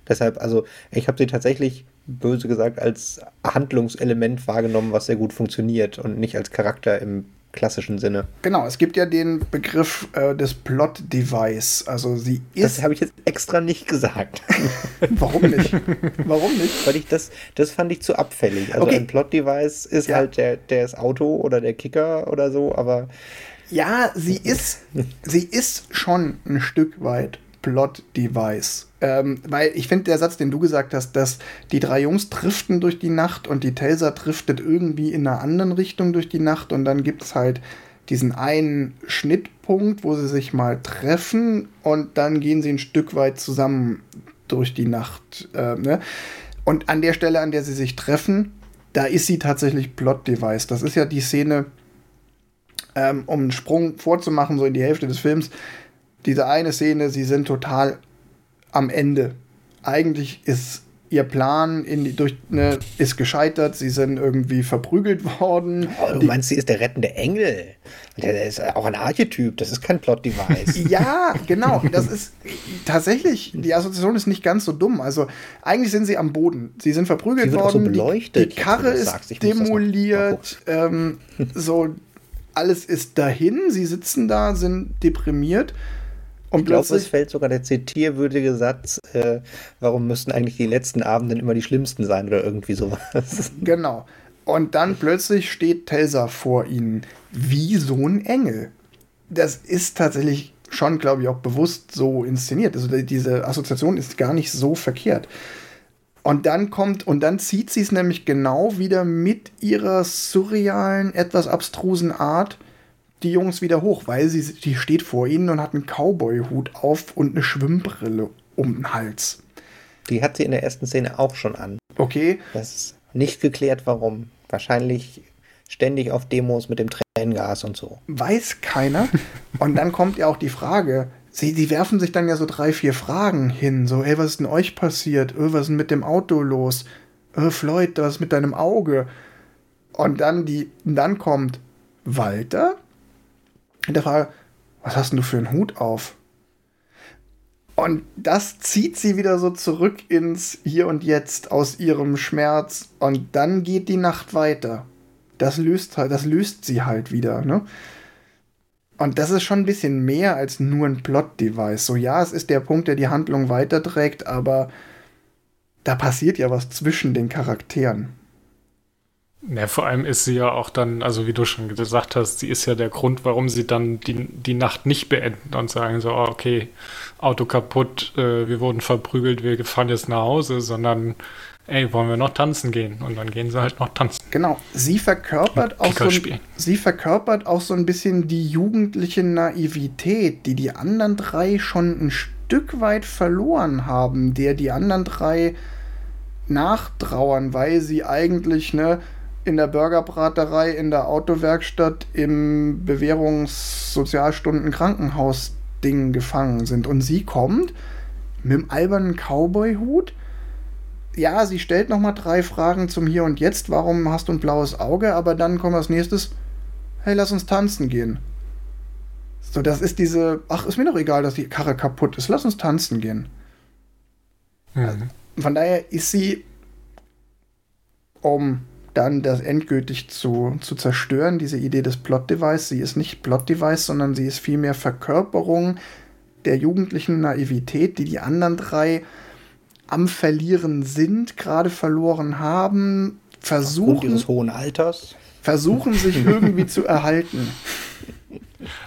Deshalb, also, ich habe sie tatsächlich, böse gesagt, als Handlungselement wahrgenommen, was sehr gut funktioniert und nicht als Charakter im klassischen Sinne. Genau, es gibt ja den Begriff äh, des Plot-Device. Also sie ist. Das habe ich jetzt extra nicht gesagt. (laughs) Warum nicht? Warum nicht? (laughs) Weil ich das, das fand ich zu abfällig. Also okay. ein Plot-Device ist ja. halt der, der das Auto oder der Kicker oder so, aber. Ja, sie ist, sie ist schon ein Stück weit Plot-Device. Ähm, weil ich finde, der Satz, den du gesagt hast, dass die drei Jungs driften durch die Nacht und die Telsa driftet irgendwie in einer anderen Richtung durch die Nacht und dann gibt es halt diesen einen Schnittpunkt, wo sie sich mal treffen und dann gehen sie ein Stück weit zusammen durch die Nacht. Äh, ne? Und an der Stelle, an der sie sich treffen, da ist sie tatsächlich Plot-Device. Das ist ja die Szene, ähm, um einen Sprung vorzumachen, so in die Hälfte des Films diese eine Szene, sie sind total am Ende. Eigentlich ist ihr Plan die, durch, ne, ist gescheitert, sie sind irgendwie verprügelt worden. Oh, du meinst, sie ist der rettende Engel? Der ist auch ein Archetyp, das ist kein Plot-Device. (laughs) ja, genau. Das ist tatsächlich, die Assoziation ist nicht ganz so dumm. Also eigentlich sind sie am Boden. Sie sind verprügelt worden. So beleuchtet, die, die Karre ist demoliert. Ähm, so, alles ist dahin. Sie sitzen da, sind deprimiert. Und ich glaube, es fällt sogar der zitierwürdige Satz, äh, warum müssten eigentlich die letzten Abenden immer die schlimmsten sein oder irgendwie sowas. (laughs) Genau. Und dann plötzlich steht Telsa vor ihnen wie so ein Engel. Das ist tatsächlich schon, glaube ich, auch bewusst so inszeniert. Also diese Assoziation ist gar nicht so verkehrt. Und dann kommt, und dann zieht sie es nämlich genau wieder mit ihrer surrealen, etwas abstrusen Art die Jungs wieder hoch, weil sie die steht vor ihnen und hat einen Cowboy-Hut auf und eine Schwimmbrille um den Hals. Die hat sie in der ersten Szene auch schon an. Okay. Das ist nicht geklärt, warum. Wahrscheinlich ständig auf Demos mit dem Tränengas und so. Weiß keiner. (laughs) und dann kommt ja auch die Frage, sie, sie werfen sich dann ja so drei, vier Fragen hin. So, ey, was ist denn euch passiert? Öh, was ist denn mit dem Auto los? Öh, Floyd, was ist mit deinem Auge? Und dann, die, dann kommt Walter, der Frage, was hast denn du für einen Hut auf? Und das zieht sie wieder so zurück ins Hier und Jetzt aus ihrem Schmerz und dann geht die Nacht weiter. Das löst halt, das löst sie halt wieder, ne? Und das ist schon ein bisschen mehr als nur ein Plot-Device. So, ja, es ist der Punkt, der die Handlung weiterträgt, aber da passiert ja was zwischen den Charakteren. Ja, vor allem ist sie ja auch dann, also wie du schon gesagt hast, sie ist ja der Grund, warum sie dann die, die Nacht nicht beenden und sagen so, oh, okay, Auto kaputt, äh, wir wurden verprügelt, wir fahren jetzt nach Hause, sondern ey, wollen wir noch tanzen gehen? Und dann gehen sie halt noch tanzen. Genau, sie verkörpert auch so ein, sie verkörpert auch so ein bisschen die jugendliche Naivität, die die anderen drei schon ein Stück weit verloren haben, der die anderen drei nachtrauern, weil sie eigentlich, ne, in der Burgerbraterei, in der Autowerkstatt, im Bewährungssozialstunden-Krankenhaus-Ding gefangen sind. Und sie kommt mit dem albernen Cowboy-Hut. Ja, sie stellt noch mal drei Fragen zum Hier und Jetzt. Warum hast du ein blaues Auge? Aber dann kommt als nächstes, hey, lass uns tanzen gehen. So, das ist diese, ach, ist mir doch egal, dass die Karre kaputt ist. Lass uns tanzen gehen. Mhm. Von daher ist sie um dann das endgültig zu, zu zerstören, diese Idee des Plot-Device. Sie ist nicht Plot-Device, sondern sie ist vielmehr Verkörperung der jugendlichen Naivität, die die anderen drei am Verlieren sind, gerade verloren haben, versuchen. ihres hohen Alters. Versuchen sich (laughs) irgendwie zu erhalten.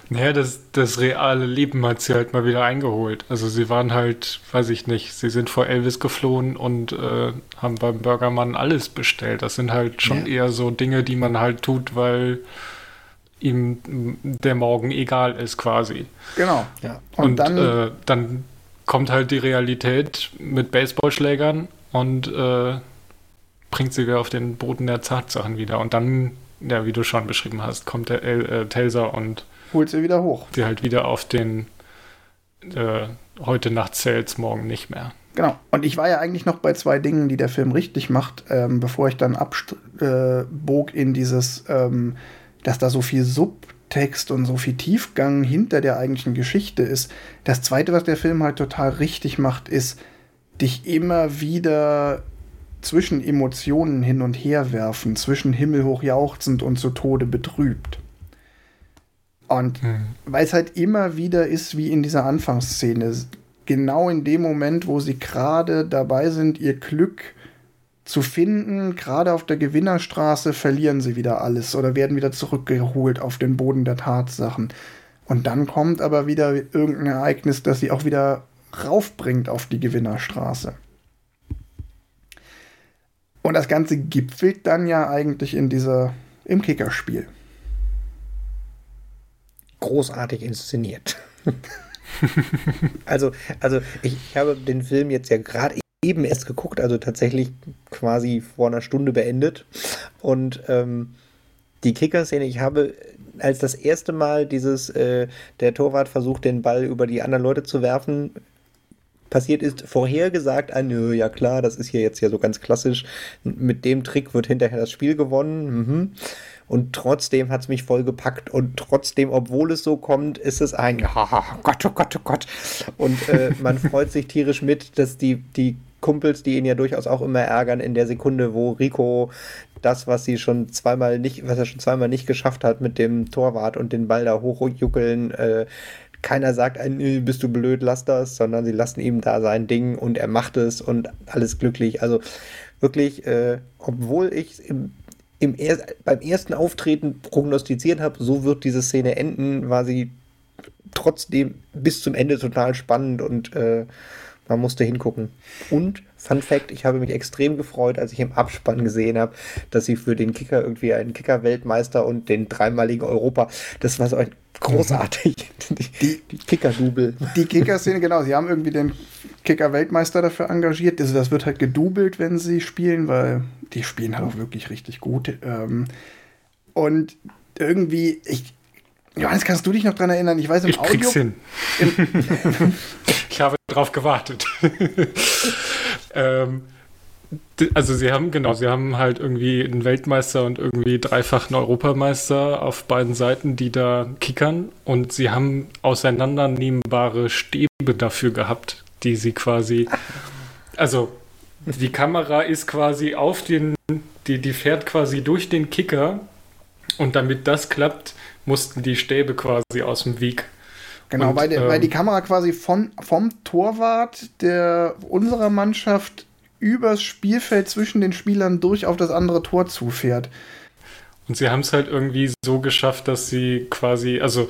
Naja, das, das reale Leben hat sie halt mal wieder eingeholt. Also sie waren halt, weiß ich nicht, sie sind vor Elvis geflohen und äh, haben beim Burgermann alles bestellt. Das sind halt schon ja. eher so Dinge, die man halt tut, weil ihm der Morgen egal ist quasi. Genau. Ja. Und, und dann, äh, dann kommt halt die Realität mit Baseballschlägern und äh, bringt sie wieder auf den Boden der Tatsachen wieder. Und dann, ja, wie du schon beschrieben hast, kommt der äh, Taser und holt sie wieder hoch. Sie halt wieder auf den äh, heute Nacht zählt's, morgen nicht mehr. Genau. Und ich war ja eigentlich noch bei zwei Dingen, die der Film richtig macht, ähm, bevor ich dann abbog äh, in dieses, ähm, dass da so viel Subtext und so viel Tiefgang hinter der eigentlichen Geschichte ist. Das zweite, was der Film halt total richtig macht, ist, dich immer wieder zwischen Emotionen hin und her werfen, zwischen himmelhoch jauchzend und zu Tode betrübt. Und mhm. weil es halt immer wieder ist, wie in dieser Anfangsszene, genau in dem Moment, wo sie gerade dabei sind, ihr Glück zu finden, gerade auf der Gewinnerstraße, verlieren sie wieder alles oder werden wieder zurückgeholt auf den Boden der Tatsachen. Und dann kommt aber wieder irgendein Ereignis, das sie auch wieder raufbringt auf die Gewinnerstraße. Und das Ganze gipfelt dann ja eigentlich in dieser, im Kickerspiel. Großartig inszeniert. also, also ich, ich habe den Film jetzt ja gerade eben erst geguckt, also tatsächlich quasi vor einer Stunde beendet. Und ähm, die Kicker-Szene, ich habe als das erste Mal dieses, äh, der Torwart versucht, den Ball über die anderen Leute zu werfen, passiert ist, vorhergesagt ein, ja klar, das ist hier jetzt ja so ganz klassisch, mit dem Trick wird hinterher das Spiel gewonnen. Mhm. Und trotzdem hat es mich voll gepackt und trotzdem, obwohl es so kommt, ist es ein oh Gott, oh Gott, oh Gott. Und äh, man (laughs) freut sich tierisch mit, dass die, die Kumpels, die ihn ja durchaus auch immer ärgern, in der Sekunde, wo Rico das, was sie schon zweimal nicht, was er schon zweimal nicht geschafft hat mit dem Torwart und den Ball da hochjuckeln, äh, keiner sagt ein, bist du blöd, lass das, sondern sie lassen ihm da sein Ding und er macht es und alles glücklich. Also wirklich, äh, obwohl ich im, im er beim ersten Auftreten prognostiziert habe, so wird diese Szene enden, war sie trotzdem bis zum Ende total spannend und äh, man musste hingucken. Und Fun Fact, ich habe mich extrem gefreut, als ich im Abspann gesehen habe, dass sie für den Kicker irgendwie einen Kicker-Weltmeister und den dreimaligen Europa, das war so ein großartig, die, (laughs) die Kicker-Double. Die Kicker-Szene, genau, sie haben irgendwie den Kicker-Weltmeister dafür engagiert. Also das wird halt gedoubelt, wenn sie spielen, weil die spielen halt auch wirklich richtig gut. Ähm, und irgendwie, ich, Johannes, kannst du dich noch dran erinnern? Ich weiß im ich Audio. Krieg's hin. (laughs) ich habe drauf gewartet. (laughs) ähm, also sie haben, genau, sie haben halt irgendwie einen Weltmeister und irgendwie dreifachen Europameister auf beiden Seiten, die da kickern und sie haben auseinandernehmbare Stäbe dafür gehabt, die sie quasi, also die Kamera ist quasi auf den, die, die fährt quasi durch den Kicker und damit das klappt, mussten die Stäbe quasi aus dem Weg. Genau, und, weil, ähm, weil die Kamera quasi von, vom Torwart der unserer Mannschaft übers Spielfeld zwischen den Spielern durch auf das andere Tor zufährt. Und sie haben es halt irgendwie so geschafft, dass sie quasi, also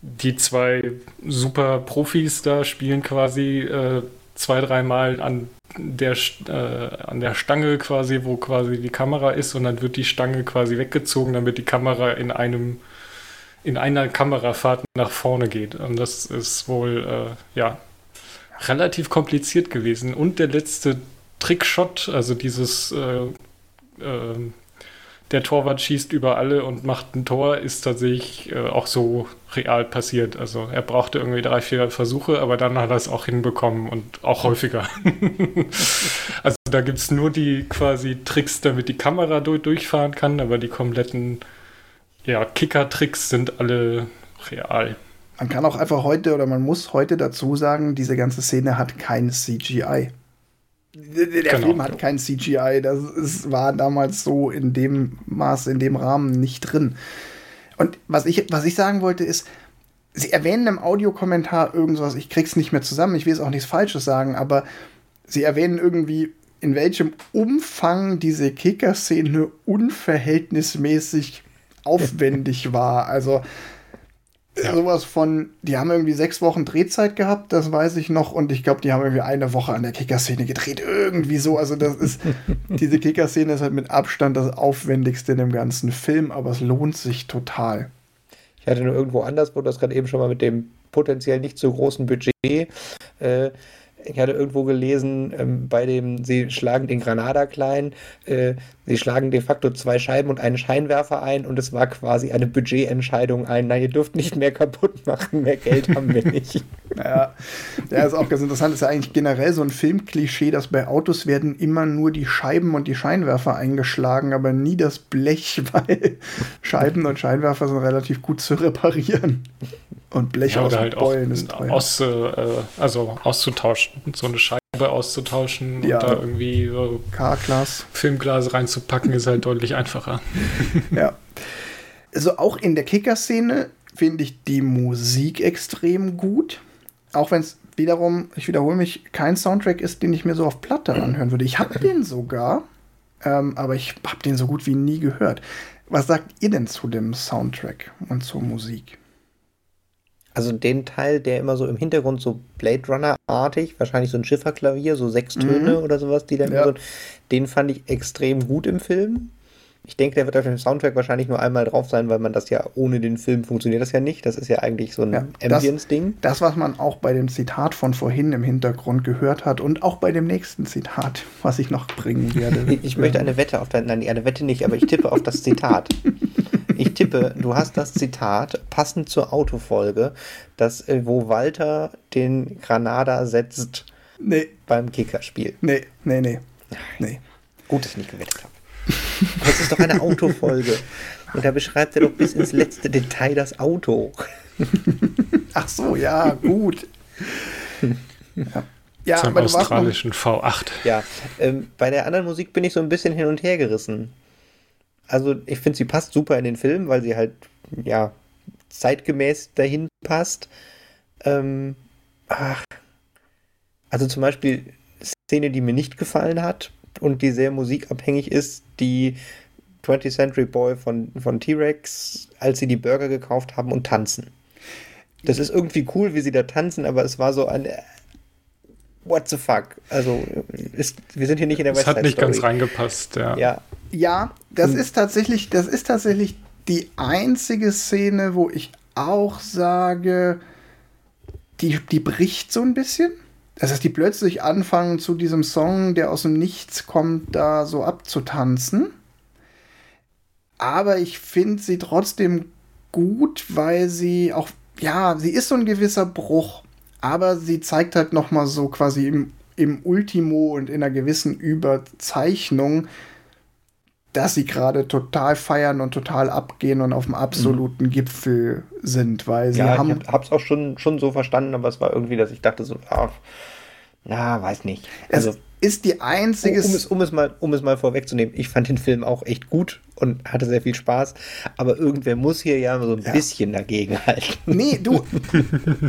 die zwei super Profis da spielen quasi äh, zwei, dreimal an der, äh, an der Stange quasi, wo quasi die Kamera ist und dann wird die Stange quasi weggezogen, damit die Kamera in einem in einer Kamerafahrt nach vorne geht. Und das ist wohl äh, ja relativ kompliziert gewesen. Und der letzte Trickshot, also dieses äh, äh, der Torwart schießt über alle und macht ein Tor, ist tatsächlich äh, auch so real passiert. Also er brauchte irgendwie drei, vier Versuche, aber dann hat er es auch hinbekommen und auch häufiger. (laughs) also da gibt es nur die quasi Tricks, damit die Kamera durch, durchfahren kann, aber die kompletten ja, Kicker-Tricks sind alle real. Man kann auch einfach heute oder man muss heute dazu sagen, diese ganze Szene hat kein CGI. Der genau. Film hat kein CGI. Das ist, war damals so in dem Maß, in dem Rahmen nicht drin. Und was ich, was ich sagen wollte ist, Sie erwähnen im Audiokommentar irgendwas, ich krieg's nicht mehr zusammen, ich will jetzt auch nichts Falsches sagen, aber Sie erwähnen irgendwie, in welchem Umfang diese Kicker-Szene unverhältnismäßig aufwendig war. Also ja. sowas von, die haben irgendwie sechs Wochen Drehzeit gehabt, das weiß ich noch, und ich glaube, die haben irgendwie eine Woche an der Kicker-Szene gedreht, irgendwie so. Also, das ist, (laughs) diese Kicker-Szene ist halt mit Abstand das aufwendigste in dem ganzen Film, aber es lohnt sich total. Ich hatte nur irgendwo anders, wo das gerade eben schon mal mit dem potenziell nicht so großen Budget äh, ich hatte irgendwo gelesen, ähm, bei dem, sie schlagen den Granada klein, äh, sie schlagen de facto zwei Scheiben und einen Scheinwerfer ein und es war quasi eine Budgetentscheidung ein, nein, ihr dürft nicht mehr kaputt machen, mehr Geld haben wir nicht. (laughs) ja, ja, ist auch ganz interessant, das ist ja eigentlich generell so ein Filmklischee, dass bei Autos werden immer nur die Scheiben und die Scheinwerfer eingeschlagen, aber nie das Blech, (laughs) weil Scheiben und Scheinwerfer sind relativ gut zu reparieren. Und Blech ja, aus halt Beulen ist teuer. Aus, äh, also auszutauschen, so eine Scheibe auszutauschen ja. und da irgendwie so K-Glas. Filmglas reinzupacken, ist halt deutlich einfacher. (laughs) ja. Also auch in der Kicker-Szene finde ich die Musik extrem gut. Auch wenn es wiederum, ich wiederhole mich, kein Soundtrack ist, den ich mir so auf Platte anhören würde. Ich habe (laughs) den sogar, ähm, aber ich habe den so gut wie nie gehört. Was sagt ihr denn zu dem Soundtrack und zur Musik? Also den Teil, der immer so im Hintergrund so Blade Runner-artig, wahrscheinlich so ein Schifferklavier, so sechs Töne mhm. oder sowas, die dann ja. so, den fand ich extrem gut im Film. Ich denke, der wird auf dem Soundtrack wahrscheinlich nur einmal drauf sein, weil man das ja ohne den Film funktioniert das ja nicht. Das ist ja eigentlich so ein ja, Ambience-Ding. Das, das, was man auch bei dem Zitat von vorhin im Hintergrund gehört hat und auch bei dem nächsten Zitat, (laughs) was ich noch bringen werde. Ich, ich möchte eine Wette auf dein, nein, eine Wette nicht, aber ich tippe auf das Zitat. (laughs) Ich tippe, du hast das Zitat passend zur Autofolge, das, äh, wo Walter den Granada setzt nee. beim Kickerspiel. Nee, nee, nee. nee. Gut, dass ich nicht gewettet habe. Das ist doch eine Autofolge. Und da beschreibt er doch bis ins letzte Detail das Auto. Ach so, ja, gut. Ja. Ja, Zum australischen V8. Ja, ähm, bei der anderen Musik bin ich so ein bisschen hin und her gerissen also ich finde, sie passt super in den Film, weil sie halt, ja, zeitgemäß dahin passt. Ähm, ach, also zum Beispiel Szene, die mir nicht gefallen hat und die sehr musikabhängig ist, die 20th Century Boy von, von T-Rex, als sie die Burger gekauft haben und tanzen. Das ist irgendwie cool, wie sie da tanzen, aber es war so ein What the fuck? Also, ist, wir sind hier nicht in der Es hat nicht ganz reingepasst, ja. Ja, ja, das hm. ist tatsächlich, das ist tatsächlich die einzige Szene, wo ich auch sage, die, die bricht so ein bisschen. Das heißt, die plötzlich anfangen zu diesem Song, der aus dem Nichts kommt, da so abzutanzen. Aber ich finde sie trotzdem gut, weil sie auch, ja, sie ist so ein gewisser Bruch, aber sie zeigt halt noch mal so quasi im, im Ultimo und in einer gewissen Überzeichnung, dass sie gerade total feiern und total abgehen und auf dem absoluten mhm. Gipfel sind, weil sie ja, haben. Ich hab's auch schon, schon so verstanden, aber es war irgendwie, dass ich dachte so, ach, na, weiß nicht. Also, es ist die einzige. Um, um, es, um, es mal, um es mal vorwegzunehmen, ich fand den Film auch echt gut und hatte sehr viel Spaß, aber irgendwer muss hier ja so ein ja. bisschen dagegen halten. Nee, du. (laughs)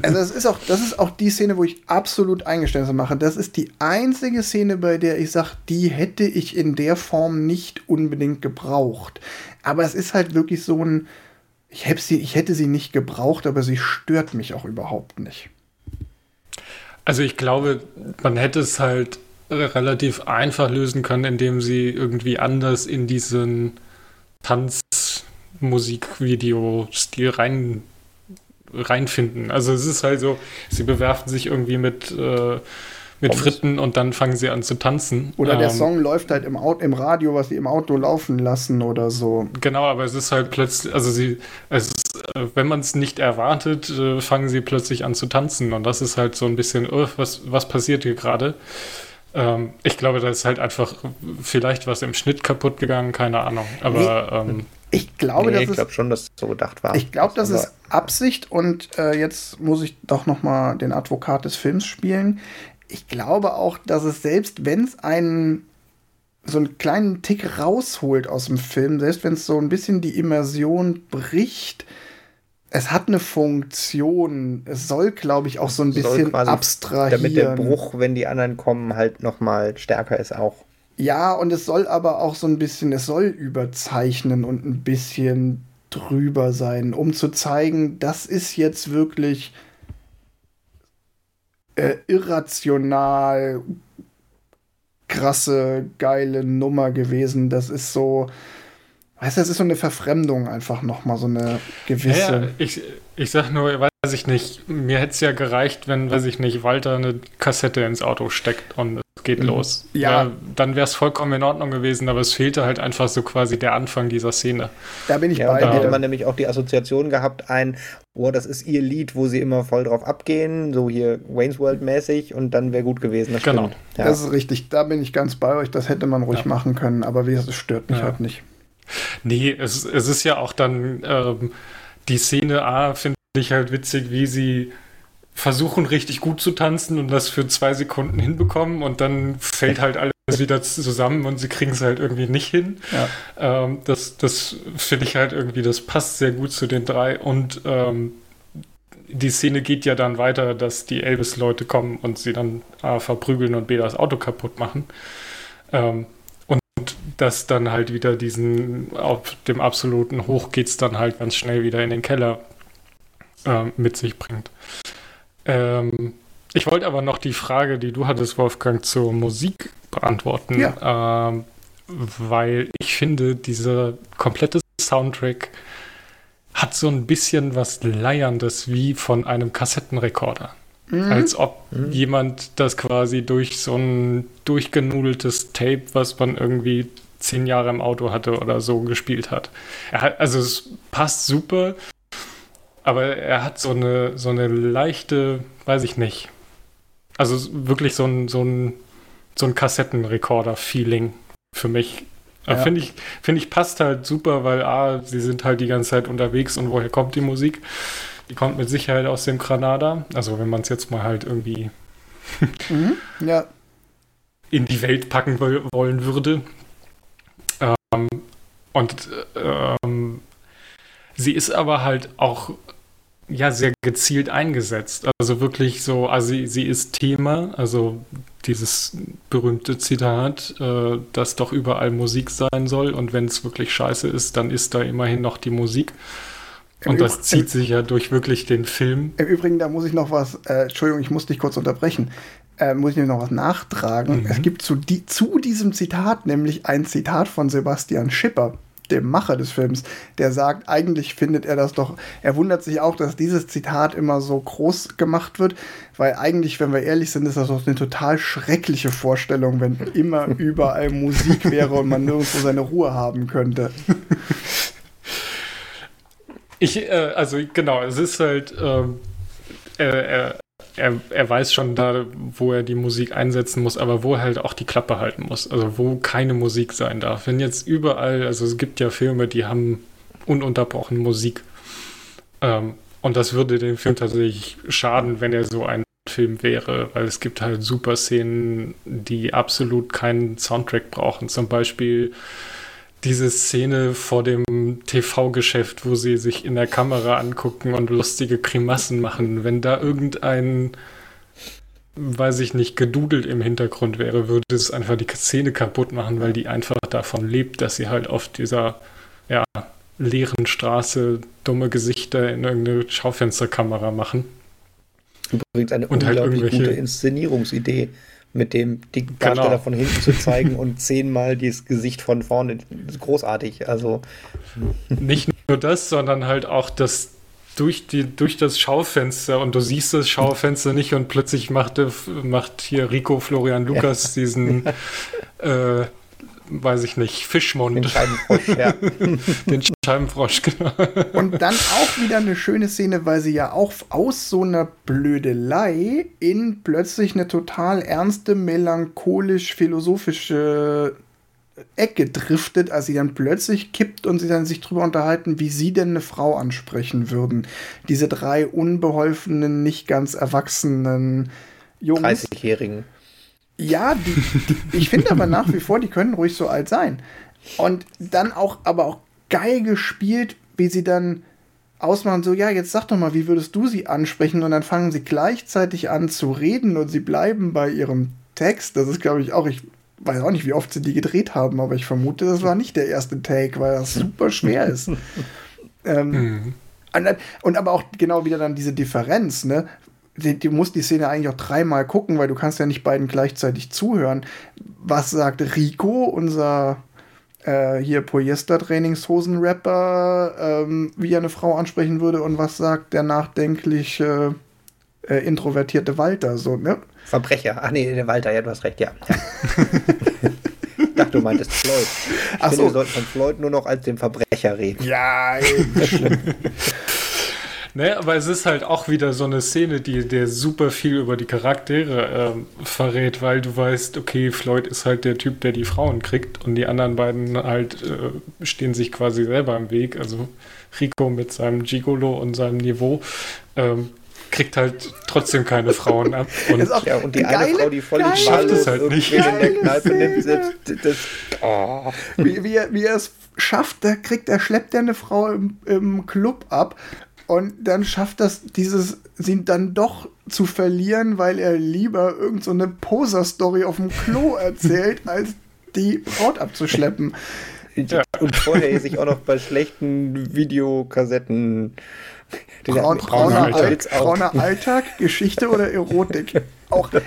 also das ist, auch, das ist auch die Szene, wo ich absolut Eingeständnisse mache. Das ist die einzige Szene, bei der ich sage, die hätte ich in der Form nicht unbedingt gebraucht. Aber es ist halt wirklich so ein. Ich, sie, ich hätte sie nicht gebraucht, aber sie stört mich auch überhaupt nicht. Also ich glaube, man hätte es halt relativ einfach lösen können, indem sie irgendwie anders in diesen Tanzmusikvideo-Stil rein, reinfinden. Also es ist halt so, sie bewerfen sich irgendwie mit, äh, mit Fritten und dann fangen sie an zu tanzen. Oder der ähm, Song läuft halt im, Auto, im Radio, was sie im Auto laufen lassen oder so. Genau, aber es ist halt plötzlich, also sie, es ist, äh, wenn man es nicht erwartet, äh, fangen sie plötzlich an zu tanzen und das ist halt so ein bisschen, oh, was, was passiert hier gerade? Ähm, ich glaube, da ist halt einfach vielleicht was im Schnitt kaputt gegangen, keine Ahnung. Aber nee, ähm, ich glaube, nee, ich glaube schon, dass es so gedacht war. Ich glaube, das ist Absicht und äh, jetzt muss ich doch noch mal den Advokat des Films spielen. Ich glaube auch, dass es selbst, wenn es einen so einen kleinen Tick rausholt aus dem Film, selbst wenn es so ein bisschen die Immersion bricht, es hat eine Funktion. Es soll, glaube ich, auch so ein bisschen abstrahieren. Damit der Bruch, wenn die anderen kommen, halt noch mal stärker ist auch. Ja, und es soll aber auch so ein bisschen, es soll überzeichnen und ein bisschen drüber sein, um zu zeigen, das ist jetzt wirklich äh, irrational krasse, geile Nummer gewesen. Das ist so, weißt du, das ist so eine Verfremdung einfach nochmal, so eine gewisse. Ja, ich, ich sag nur, weiß ich nicht, mir hätte es ja gereicht, wenn, weiß ich nicht, Walter eine Kassette ins Auto steckt und es geht mhm. los. Ja. ja dann wäre es vollkommen in Ordnung gewesen, aber es fehlte halt einfach so quasi der Anfang dieser Szene. Da bin ich ja, bei. Da hätte man nämlich auch die Assoziation gehabt, ein, oh, das ist ihr Lied, wo sie immer voll drauf abgehen, so hier Wayne's World mäßig und dann wäre gut gewesen. Das genau. Ja. Das ist richtig, da bin ich ganz bei euch, das hätte man ruhig ja. machen können, aber wie gesagt, es stört mich halt nicht. Nee, es, es ist ja auch dann ähm, die Szene A, finde ich halt witzig, wie sie versuchen richtig gut zu tanzen und das für zwei Sekunden hinbekommen und dann fällt halt alles wieder zusammen und sie kriegen es halt irgendwie nicht hin. Ja. Ähm, das das finde ich halt irgendwie, das passt sehr gut zu den drei und ähm, die Szene geht ja dann weiter, dass die Elvis-Leute kommen und sie dann A verprügeln und B das Auto kaputt machen. Ähm, und das dann halt wieder diesen, auf dem absoluten Hoch geht es dann halt ganz schnell wieder in den Keller äh, mit sich bringt. Ähm, ich wollte aber noch die Frage, die du hattest, Wolfgang, zur Musik beantworten, ja. ähm, weil ich finde, dieser komplette Soundtrack hat so ein bisschen was Leierndes wie von einem Kassettenrekorder. Mhm. Als ob mhm. jemand das quasi durch so ein durchgenudeltes Tape, was man irgendwie zehn Jahre im Auto hatte oder so gespielt hat. hat also es passt super, aber er hat so eine, so eine leichte, weiß ich nicht. Also wirklich so ein, so ein, so ein Kassettenrekorder-Feeling für mich. Ja. Finde ich, find ich passt halt super, weil A, sie sind halt die ganze Zeit unterwegs und woher kommt die Musik? Die kommt mit Sicherheit aus dem Granada. Also wenn man es jetzt mal halt irgendwie (laughs) mhm, ja. in die Welt packen wollen würde. Ähm, und ähm, sie ist aber halt auch ja sehr gezielt eingesetzt. Also wirklich so, also sie, sie ist Thema, also dieses berühmte Zitat, äh, dass doch überall Musik sein soll und wenn es wirklich scheiße ist, dann ist da immerhin noch die Musik. Im und das Übr zieht sich ja durch wirklich den Film. Im Übrigen, da muss ich noch was, äh, Entschuldigung, ich muss dich kurz unterbrechen, äh, muss ich noch was nachtragen. Mhm. Es gibt zu, die, zu diesem Zitat nämlich ein Zitat von Sebastian Schipper dem Macher des Films, der sagt, eigentlich findet er das doch, er wundert sich auch, dass dieses Zitat immer so groß gemacht wird, weil eigentlich, wenn wir ehrlich sind, ist das doch eine total schreckliche Vorstellung, wenn immer (laughs) überall Musik wäre und man nirgendwo seine Ruhe haben könnte. Ich, äh, also genau, es ist halt, ähm, äh, er, er weiß schon da, wo er die Musik einsetzen muss, aber wo er halt auch die Klappe halten muss. Also wo keine Musik sein darf. Wenn jetzt überall, also es gibt ja Filme, die haben ununterbrochen Musik. Ähm, und das würde dem Film tatsächlich schaden, wenn er so ein Film wäre, weil es gibt halt super Szenen, die absolut keinen Soundtrack brauchen. Zum Beispiel diese Szene vor dem TV-Geschäft, wo sie sich in der Kamera angucken und lustige Grimassen machen. Wenn da irgendein, weiß ich nicht, gedudelt im Hintergrund wäre, würde es einfach die Szene kaputt machen, weil die einfach davon lebt, dass sie halt auf dieser ja, leeren Straße dumme Gesichter in irgendeine Schaufensterkamera machen. Übrigens eine und halt unglaublich halt gute Inszenierungsidee mit dem die Darsteller genau. von hinten zu zeigen und zehnmal das Gesicht von vorne. Das ist großartig. Also nicht nur das, sondern halt auch das durch, die, durch das Schaufenster und du siehst das Schaufenster nicht und plötzlich macht, macht hier Rico Florian Lukas ja. diesen (laughs) äh, weiß ich nicht, Fischmund. Den Scheibenfrosch, ja. (laughs) Den Scheibenfrosch, genau. Und dann auch wieder eine schöne Szene, weil sie ja auch aus so einer Blödelei in plötzlich eine total ernste, melancholisch-philosophische Ecke driftet, als sie dann plötzlich kippt und sie dann sich drüber unterhalten, wie sie denn eine Frau ansprechen würden. Diese drei unbeholfenen, nicht ganz erwachsenen Jungs. 30-Jährigen. Ja, die, die, ich finde aber nach wie vor, die können ruhig so alt sein. Und dann auch, aber auch geil gespielt, wie sie dann ausmachen, so, ja, jetzt sag doch mal, wie würdest du sie ansprechen? Und dann fangen sie gleichzeitig an zu reden und sie bleiben bei ihrem Text. Das ist, glaube ich, auch, ich weiß auch nicht, wie oft sie die gedreht haben, aber ich vermute, das war nicht der erste Take, weil das super schwer ist. (laughs) Ähm, mhm. Und aber auch genau wieder dann diese Differenz, ne? Du musst die Szene eigentlich auch dreimal gucken, weil du kannst ja nicht beiden gleichzeitig zuhören. Was sagt Rico, unser äh, hier Polyester-Trainingshosen-Rapper, ähm, wie er eine Frau ansprechen würde und was sagt der nachdenkliche, äh, introvertierte Walter, so, ne? Verbrecher. Ach nee, der Walter, ja, du hast recht, ja. ja. ich dachte, du meintest Floyd. Ich Ach finde, so. wir sollten von Floyd nur noch als dem Verbrecher reden. Ja, schlimm. (laughs) Ne, aber es ist halt auch wieder so eine Szene, die dir super viel über die Charaktere äh, verrät, weil du weißt, okay, Floyd ist halt der Typ, der die Frauen kriegt und die anderen beiden halt äh, stehen sich quasi selber im Weg. Also Rico mit seinem Gigolo und seinem Niveau ähm, kriegt halt trotzdem keine Frauen ab. (laughs) Und Ist auch Ja, und die geile, eine Frau, die voll geile- Schafft es halt nicht. in der Kneipe nimmt, selbst das. Oh. wie, wie, er, wie er es schafft, da kriegt er, schleppt er eine Frau im, im Club ab und dann schafft das dieses, sie dann doch zu verlieren, weil er lieber irgend so eine Poser-Story auf dem Klo (laughs) erzählt, als die Braut abzuschleppen. Ja. Und vorher sich auch noch bei schlechten Videokassetten. Braun, brauner, Alltag, brauner Alltag, Geschichte oder Erotik. Auch, das,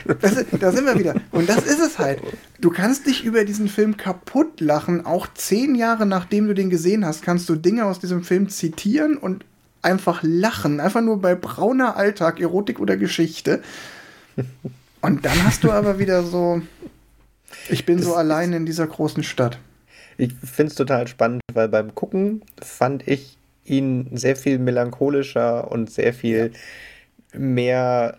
da sind wir wieder. Und das ist es halt. Du kannst dich über diesen Film kaputt lachen. Auch zehn Jahre nachdem du den gesehen hast, kannst du Dinge aus diesem Film zitieren und einfach lachen. Einfach nur bei brauner Alltag, Erotik oder Geschichte. Und dann hast du aber wieder so. Ich bin so allein in dieser großen Stadt. Ich finde es total spannend, weil beim Gucken fand ich ihn sehr viel melancholischer und sehr viel mehr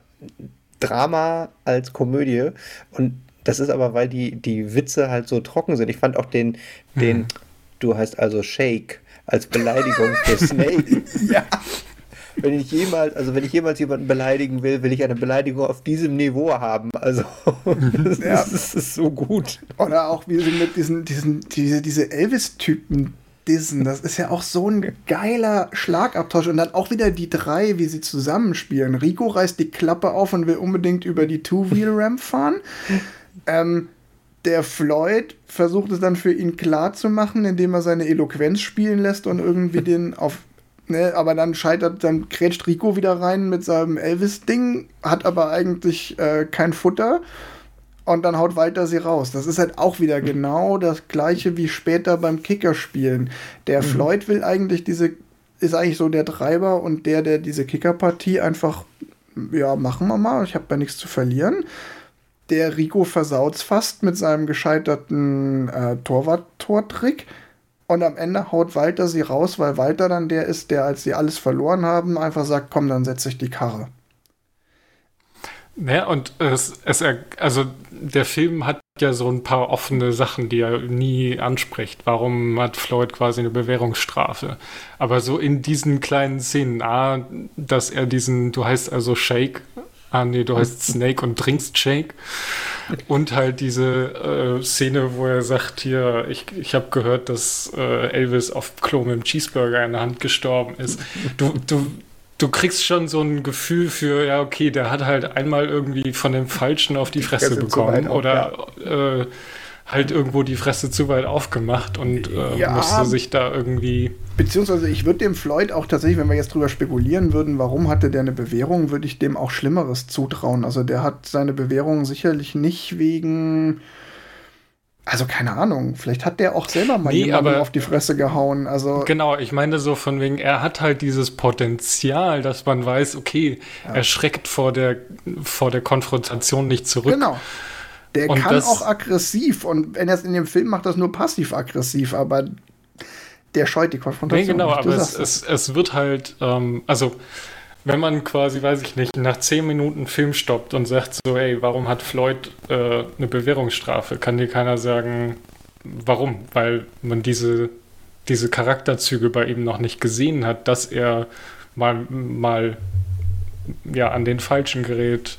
Drama als Komödie. Und das ist aber, weil die, die Witze halt so trocken sind. Ich fand auch den, den du heißt also Shake, als Beleidigung für Snake. (laughs) Ja. Wenn ich jemals, also wenn ich jemals jemanden beleidigen will, will ich eine Beleidigung auf diesem Niveau haben. Also (laughs) das, Ja. ist, das ist so gut. Oder auch wie sie mit diesen, diesen, diese, diese Elvis-Typen dissen. Das ist ja auch so ein geiler Schlagabtausch. Und dann auch wieder die drei, wie sie zusammenspielen. Rico reißt die Klappe auf und will unbedingt über die Two-Wheel-Ramp fahren. (laughs) Ähm, der Floyd versucht es dann für ihn klar zu machen, indem er seine Eloquenz spielen lässt und irgendwie (laughs) den auf. Ne, aber dann scheitert, dann grätscht Rico wieder rein mit seinem Elvis-Ding, hat aber eigentlich äh, kein Futter. Und dann haut Walter sie raus. Das ist halt auch wieder genau das gleiche wie später beim Kickerspielen. Der Floyd will eigentlich diese, ist eigentlich so der Treiber und der, der diese Kickerpartie einfach, ja, machen wir mal, ich habe ja nichts zu verlieren. Der Rico versaut's fast mit seinem gescheiterten äh, Torwart-Tortrick. Und am Ende haut Walter sie raus, weil Walter dann der ist, der, als sie alles verloren haben, einfach sagt, komm, dann setze ich die Karre. Ja, und es, es, also der Film hat ja so ein paar offene Sachen, die er nie anspricht. Warum hat Floyd quasi eine Bewährungsstrafe? Aber so in diesen kleinen Szenen, ah, dass er diesen, du heißt also Shake, ah nee, du heißt (laughs) Snake und trinkst Shake. Und halt diese äh, Szene, wo er sagt, hier, ich, ich habe gehört, dass äh, Elvis auf Klo mit dem Cheeseburger in der Hand gestorben ist. Du, du, du kriegst schon so ein Gefühl für, ja, okay, der hat halt einmal irgendwie von dem Falschen auf die Fresse bekommen auf, oder äh, halt irgendwo die Fresse zu weit aufgemacht und äh, Ja. musste sich da irgendwie. Beziehungsweise ich würde dem Floyd auch tatsächlich, wenn wir jetzt drüber spekulieren würden, warum hatte der eine Bewährung, würde ich dem auch Schlimmeres zutrauen. Also der hat seine Bewährung sicherlich nicht wegen. Also keine Ahnung, vielleicht hat der auch selber mal Nee, jemanden aber- auf die Fresse gehauen. Also Genau, ich meine so von wegen, er hat halt dieses Potenzial, dass man weiß, okay, er schreckt vor der, vor der Konfrontation nicht zurück. genau. Der Und kann auch aggressiv und wenn er es in dem Film macht, das nur passiv-aggressiv, aber der scheut die Nee, Konfrontation. genau, nicht. Du aber es, es. es, wird halt, ähm, also wenn man quasi, weiß ich nicht, nach zehn Minuten Film stoppt und sagt so, ey, warum hat Floyd äh, eine Bewährungsstrafe, kann dir keiner sagen, warum, weil man diese, diese Charakterzüge bei ihm noch nicht gesehen hat, dass er mal, mal ja, an den Falschen gerät,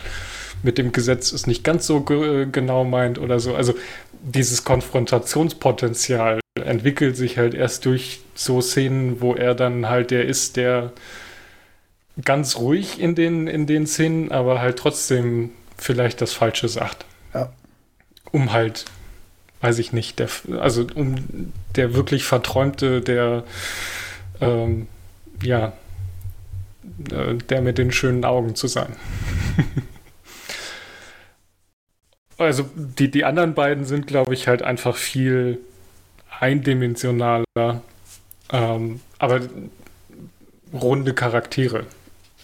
mit dem Gesetz es nicht ganz so ge genau meint oder so. Also dieses Konfrontationspotenzial entwickelt sich halt erst durch so Szenen, wo er dann halt der ist, der ganz ruhig in den, in den Szenen, aber halt trotzdem vielleicht das Falsche sagt. Ja. Um halt, weiß ich nicht, der, also um der wirklich Verträumte, der ähm, ja, äh, der mit den schönen Augen zu sein. (laughs) also die, die anderen beiden sind, glaube ich, halt einfach viel eindimensionaler, ähm, aber runde Charaktere.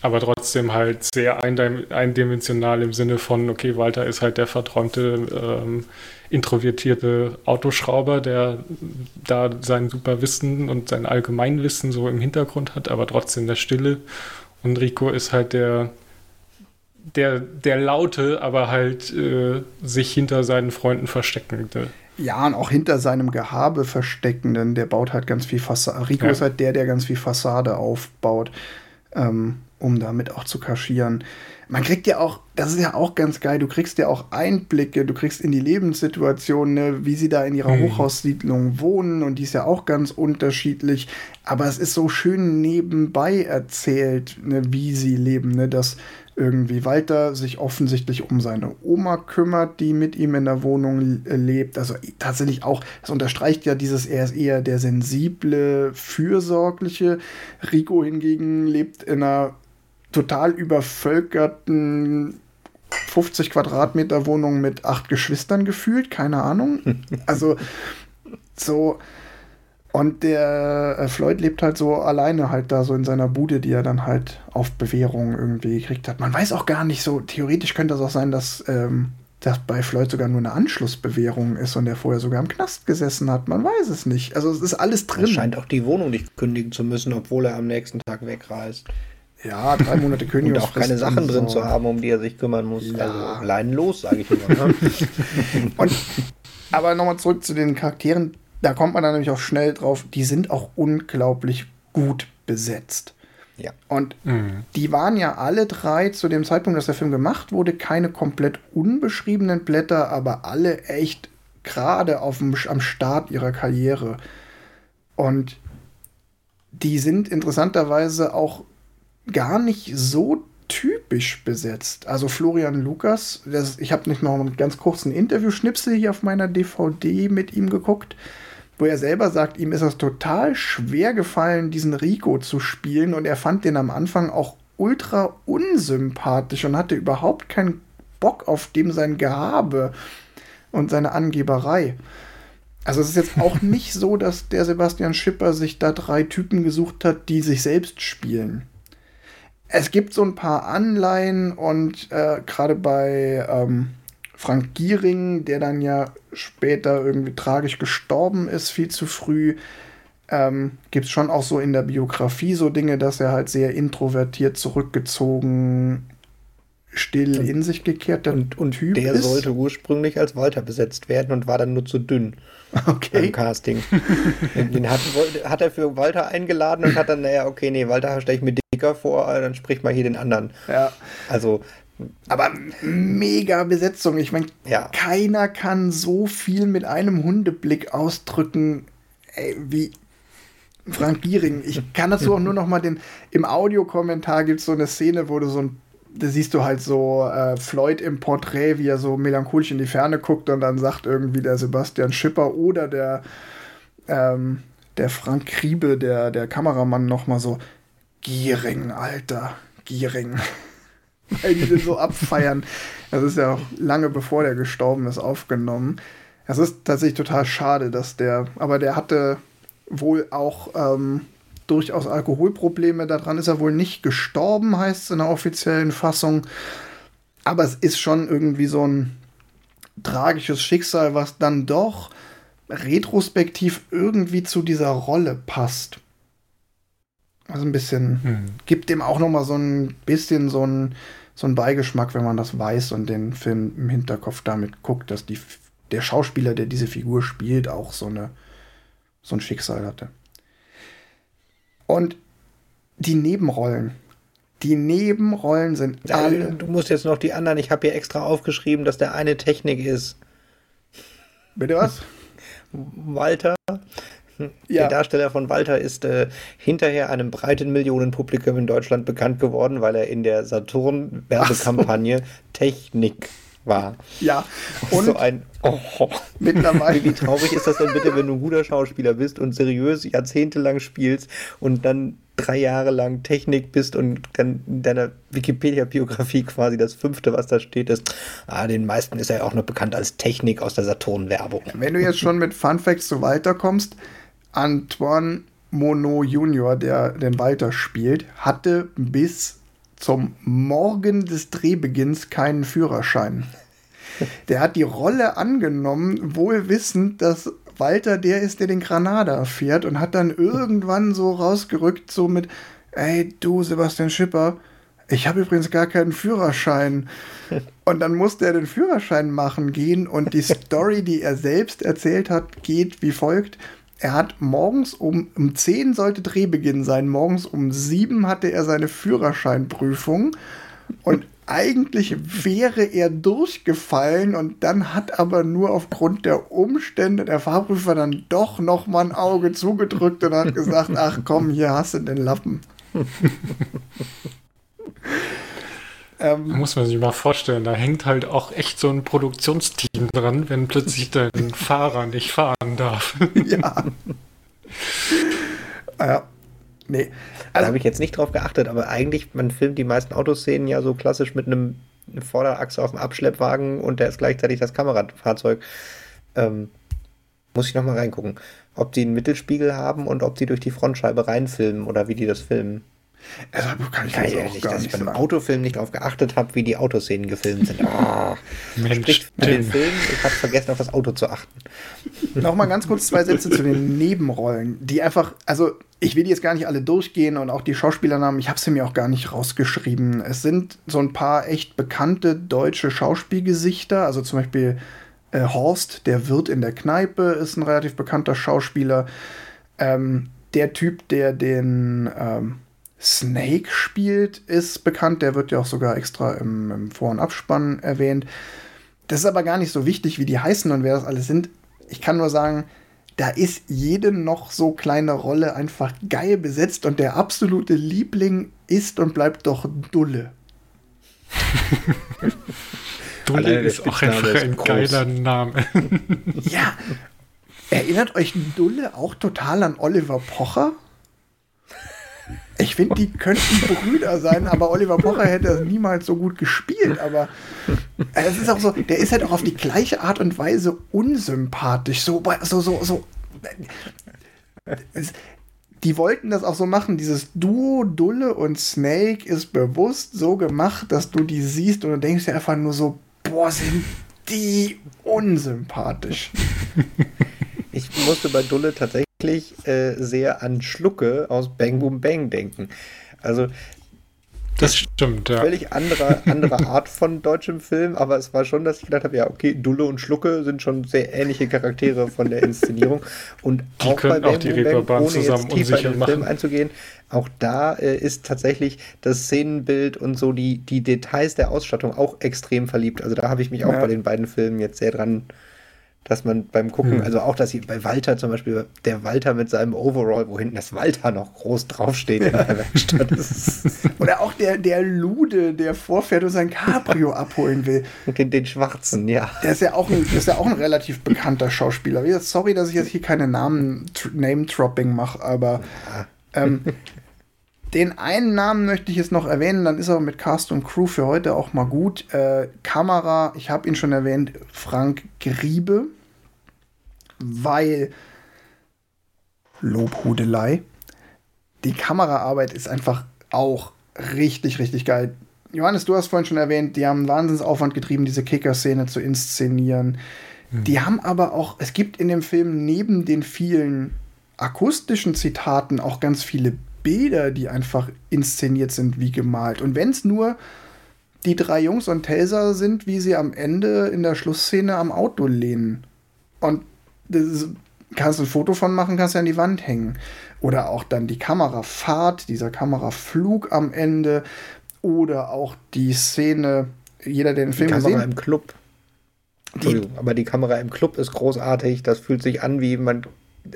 Aber trotzdem halt sehr eindimensional im Sinne von, okay, Walter ist halt der verträumte, ähm, introvertierte Autoschrauber, der da sein super Wissen und sein Allgemeinwissen so im Hintergrund hat, aber trotzdem der Stille. Und Rico ist halt der, der, der Laute, aber halt äh, sich hinter seinen Freunden versteckende. Ja, und auch hinter seinem Gehabe versteckenden, der baut halt ganz viel Fassade. Rico ja. ist halt der, der ganz viel Fassade aufbaut, ähm, um damit auch zu kaschieren. Man kriegt ja auch, das ist ja auch ganz geil, du kriegst ja auch Einblicke, du kriegst in die Lebenssituation, ne, wie sie da in ihrer mhm. Hochhaussiedlung wohnen und die ist ja auch ganz unterschiedlich. Aber es ist so schön nebenbei erzählt, ne, wie sie leben, ne, dass irgendwie Walter sich offensichtlich um seine Oma kümmert, die mit ihm in der Wohnung lebt. Also tatsächlich auch, das unterstreicht ja dieses, er ist eher der sensible, fürsorgliche. Rico hingegen lebt in einer total übervölkerten 50 Quadratmeter Wohnung mit acht Geschwistern gefühlt, keine Ahnung. (laughs) Also so und der äh, Floyd lebt halt so alleine halt da so in seiner Bude, die er dann halt auf Bewährung irgendwie gekriegt hat. Man weiß auch gar nicht so, theoretisch könnte es auch sein, dass ähm, das bei Floyd sogar nur eine Anschlussbewährung ist und er vorher sogar im Knast gesessen hat. Man weiß es nicht. Also es ist alles drin. Er scheint auch die Wohnung nicht kündigen zu müssen, obwohl er am nächsten Tag wegreist. Ja, drei Monate Kündigung. (laughs) und auch keine Sachen so. drin zu haben, um die er sich kümmern muss. Ja. Also leinenlos, sage ich immer. Ne? (laughs) und, aber nochmal zurück zu den Charakteren da kommt man dann nämlich auch schnell drauf, die sind auch unglaublich gut besetzt. Ja. Und mhm. die waren ja alle drei zu dem Zeitpunkt, dass der Film gemacht wurde, keine komplett unbeschriebenen Blätter, aber alle echt gerade am Start ihrer Karriere. Und die sind interessanterweise auch gar nicht so typisch besetzt. Also Florian Lukas, das, ich habe nicht noch einen ganz kurzen Interview-Schnipsel hier auf meiner DVD mit ihm geguckt wo er selber sagt, ihm ist es total schwer gefallen, diesen Rico zu spielen und er fand den am Anfang auch ultra unsympathisch und hatte überhaupt keinen Bock auf dem sein Gehabe und seine Angeberei. Also es ist jetzt auch (laughs) nicht so, dass der Sebastian Schipper sich da drei Typen gesucht hat, die sich selbst spielen. Es gibt so ein paar Anleihen und äh, gerade bei ähm, Frank Giering, der dann ja später irgendwie tragisch gestorben ist, viel zu früh. Ähm, Gibt es schon auch so in der Biografie so Dinge, dass er halt sehr introvertiert, zurückgezogen, still und, in sich gekehrt und, und Typ der ist. sollte ursprünglich als Walter besetzt werden und war dann nur zu dünn (laughs) okay. beim Casting. (laughs) Den hat, hat, er für Walter eingeladen und hat dann, naja, okay, nee, Walter stelle ich mir dicker vor, dann sprich mal hier den anderen. Ja. Also aber mega Besetzung. Ich meine, ja. keiner kann so viel mit einem Hundeblick ausdrücken ey, wie Frank Giering. Ich kann dazu auch nur noch mal den. Im Audiokommentar gibt es so eine Szene, wo du so ein. Da siehst du halt so äh, Floyd im Porträt, wie er so melancholisch in die Ferne guckt und dann sagt irgendwie der Sebastian Schipper oder der, ähm, der Frank Kriebe, der, der Kameramann, noch mal so: Giering, Alter, Giering. Weil die den so abfeiern. Das ist ja auch lange bevor der gestorben ist, aufgenommen. Es ist tatsächlich total schade, dass der, aber der hatte wohl auch ähm, durchaus Alkoholprobleme. Daran ist er wohl nicht gestorben, heißt es in der offiziellen Fassung. Aber es ist schon irgendwie so ein tragisches Schicksal, was dann doch retrospektiv irgendwie zu dieser Rolle passt. Also ein bisschen, hm. gibt dem auch noch mal so ein bisschen so ein so ein Beigeschmack, wenn man das weiß und den Film im Hinterkopf damit guckt, dass die, der Schauspieler, der diese Figur spielt, auch so, eine, so ein Schicksal hatte. Und die Nebenrollen. Die Nebenrollen sind alle. Du musst jetzt noch die anderen. Ich habe hier extra aufgeschrieben, dass der eine Technik ist. Bitte was? Walter, ja. Der Darsteller von Walter ist äh, hinterher einem breiten Millionenpublikum in Deutschland bekannt geworden, weil er in der Saturn-Werbekampagne so. Technik war. Ja, und so ein oh, mittlerweile. Wie traurig ist das denn bitte, wenn du ein guter Schauspieler bist und seriös jahrzehntelang spielst und dann drei Jahre lang Technik bist und dann in deiner Wikipedia-Biografie quasi das fünfte, was da steht, ist, ah, den meisten ist er ja auch noch bekannt als Technik aus der Saturn-Werbung. Wenn du jetzt schon mit Fun Facts zu Walter kommst, Antoine Monod Junior, der den Walter spielt, hatte bis zum Morgen des Drehbeginns keinen Führerschein. (laughs) Der hat die Rolle angenommen, wohl wissend, dass Walter der ist, der den Granada fährt und hat dann (laughs) irgendwann so rausgerückt, so mit, ey, du Sebastian Schipper, ich habe übrigens gar keinen Führerschein. (laughs) Und dann musste er den Führerschein machen gehen und die Story, die er selbst erzählt hat, geht wie folgt. Er hat morgens um, um 10 sollte Drehbeginn sein, morgens um 7 hatte er seine Führerscheinprüfung und eigentlich wäre er durchgefallen und dann hat aber nur aufgrund der Umstände der Fahrprüfer dann doch noch mal ein Auge zugedrückt und hat gesagt, ach komm, hier hast du den Lappen. (laughs) ähm, muss man sich mal vorstellen, da hängt halt auch echt so ein Produktionsteam dran, wenn plötzlich (laughs) dein Fahrer nicht fahren darf. ja. ja. Nee. Also, da habe ich jetzt nicht drauf geachtet, aber eigentlich, man filmt die meisten Autoszenen ja so klassisch mit einem Vorderachse auf dem Abschleppwagen und der ist gleichzeitig das Kamerafahrzeug. Ähm, muss ich nochmal reingucken, ob die einen Mittelspiegel haben und ob die durch die Frontscheibe reinfilmen oder wie die das filmen. Also, kann ich auch gar dass ich beim sagen. Autofilm nicht darauf geachtet habe, wie die Autoszenen gefilmt sind. Oh, (laughs) Mensch, spricht für den Film. Ich habe vergessen, auf das Auto zu achten. Nochmal ganz kurz zwei Sätze zu den Nebenrollen, die einfach, also ich will die jetzt gar nicht alle durchgehen und auch die Schauspielernamen, ich habe sie mir auch gar nicht rausgeschrieben. Es sind so ein paar echt bekannte deutsche Schauspielgesichter, also zum Beispiel äh, Horst, der Wirt in der Kneipe, ist ein relativ bekannter Schauspieler. Ähm, der Typ, der den ähm, Snake spielt, ist bekannt. Der wird ja auch sogar extra im, im Vor- und Abspann erwähnt. Das ist aber gar nicht so wichtig, wie die heißen und wer das alles sind. Ich kann nur sagen, da ist jede noch so kleine Rolle einfach geil besetzt und der absolute Liebling ist und bleibt doch Dulle. (laughs) Dulle ist auch einfach ein groß. geiler Name. ja. Erinnert euch Dulle auch total an Oliver Pocher? Ich finde, die könnten Brüder sein, aber Oliver Pocher hätte das niemals so gut gespielt. Aber es ist auch so, der ist halt auch auf die gleiche Art und Weise unsympathisch. So, so, so, so. Es, die wollten das auch so machen. Dieses Duo Dulle und Snake ist bewusst so gemacht, dass du die siehst und du denkst dir einfach nur so, boah, sind die unsympathisch. Ich musste bei Dulle tatsächlich äh, sehr an Schlucke aus Bang Boom Bang denken. Also das stimmt, ja. Völlig andere, andere (laughs) Art von deutschem Film, aber es war schon, dass ich gedacht habe, ja, okay, Dulle und Schlucke sind schon sehr ähnliche Charaktere von der Inszenierung. Und die auch bei auch die Reeperbahn zusammen jetzt tiefer in den Film einzugehen, auch da äh, ist tatsächlich das Szenenbild und so die, die Details der Ausstattung auch extrem verliebt. Also da habe ich mich auch ja. bei den beiden Filmen jetzt sehr dran äh, dass man beim Gucken, hm. also auch, dass sie bei Walter zum Beispiel, der Walter mit seinem Overall, wo hinten das Walter noch groß draufsteht in der (laughs) Werkstatt. Oder auch der, der Lude, der vorfährt und sein Cabrio abholen will. Den, den Schwarzen, ja. Der ist ja auch ein, ist ja auch ein relativ bekannter Schauspieler. Sorry, dass ich jetzt hier keine Namen, Name-Dropping mache, aber ja. ähm, (laughs) den einen Namen möchte ich jetzt noch erwähnen, dann ist aber mit Cast und Crew für heute auch mal gut. Äh, Kamera, ich habe ihn schon erwähnt, Frank Griebe, weil Lobhudelei. Die Kameraarbeit ist einfach auch richtig, richtig geil. Johannes, du hast vorhin schon erwähnt, die haben Wahnsinnsaufwand getrieben, diese Kicker-Szene zu inszenieren. Mhm. Die haben aber auch, es gibt in dem Film neben den vielen akustischen Zitaten auch ganz viele Bilder, die einfach inszeniert sind wie gemalt. Und wenn es nur die drei Jungs und Telsa sind, wie sie am Ende in der Schlussszene am Auto lehnen. Und das kannst du ein Foto von machen, kannst du an die Wand hängen. Oder auch dann die Kamerafahrt, dieser Kameraflug am Ende. Oder auch die Szene, jeder, der den Film die Kamera gesehen im Club. Entschuldigung, aber die Kamera im Club ist großartig. Das fühlt sich an, wie man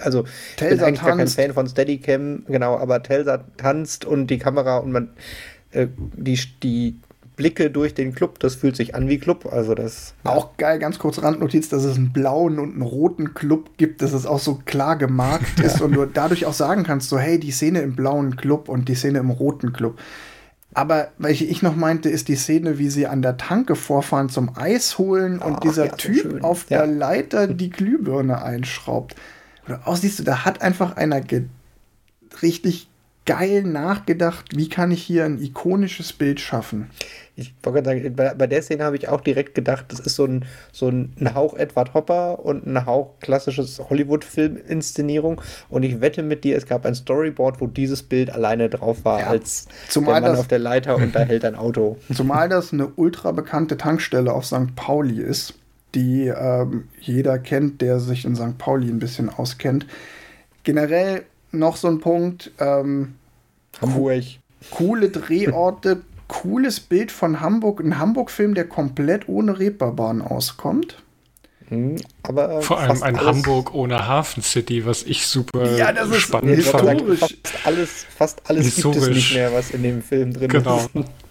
also ich bin eigentlich tanzt. gar kein Fan von Steadicam, genau, aber Telsa tanzt und die Kamera und man äh, die, die Blicke durch den Club, das fühlt sich an wie Club. Also das. Auch geil, ganz kurz Randnotiz, dass es einen blauen und einen roten Club gibt, dass es auch so klar gemarkt (laughs) ist und du dadurch auch sagen kannst, so hey, die Szene im blauen Club und die Szene im roten Club. Aber welche ich noch meinte, ist die Szene, wie sie an der Tanke vorfahren zum Eis holen und oh, dieser ja, Typ schön. auf ja. der Leiter (laughs) die Glühbirne einschraubt. Oder auch siehst du, da hat einfach einer richtig geil nachgedacht, wie kann ich hier ein ikonisches Bild schaffen. Ich wollte sagen, bei, bei der Szene habe ich auch direkt gedacht, das ist so ein, so ein, Hauch Edward Hopper und ein Hauch klassisches Hollywood-Film-Inszenierung. Und ich wette mit dir, es gab ein Storyboard, wo dieses Bild alleine drauf war, ja. als Zumal der Mann auf der Leiter und da hält ein Auto. (laughs) Zumal das eine ultra bekannte Tankstelle auf St. Pauli ist, die ähm, jeder kennt, der sich in St. Pauli ein bisschen auskennt. Generell noch so ein Punkt. Ähm, Hamburg. Coole Drehorte, cooles Bild von Hamburg. Ein Hamburg-Film, der komplett ohne Reeperbahn auskommt. Mhm, aber Vor allem ein Hamburg ohne Hafen City, was ich super ja, das ist spannend historisch. Fand. Fast alles, fast alles historisch. gibt es nicht mehr, was in dem Film drin genau. ist. (laughs)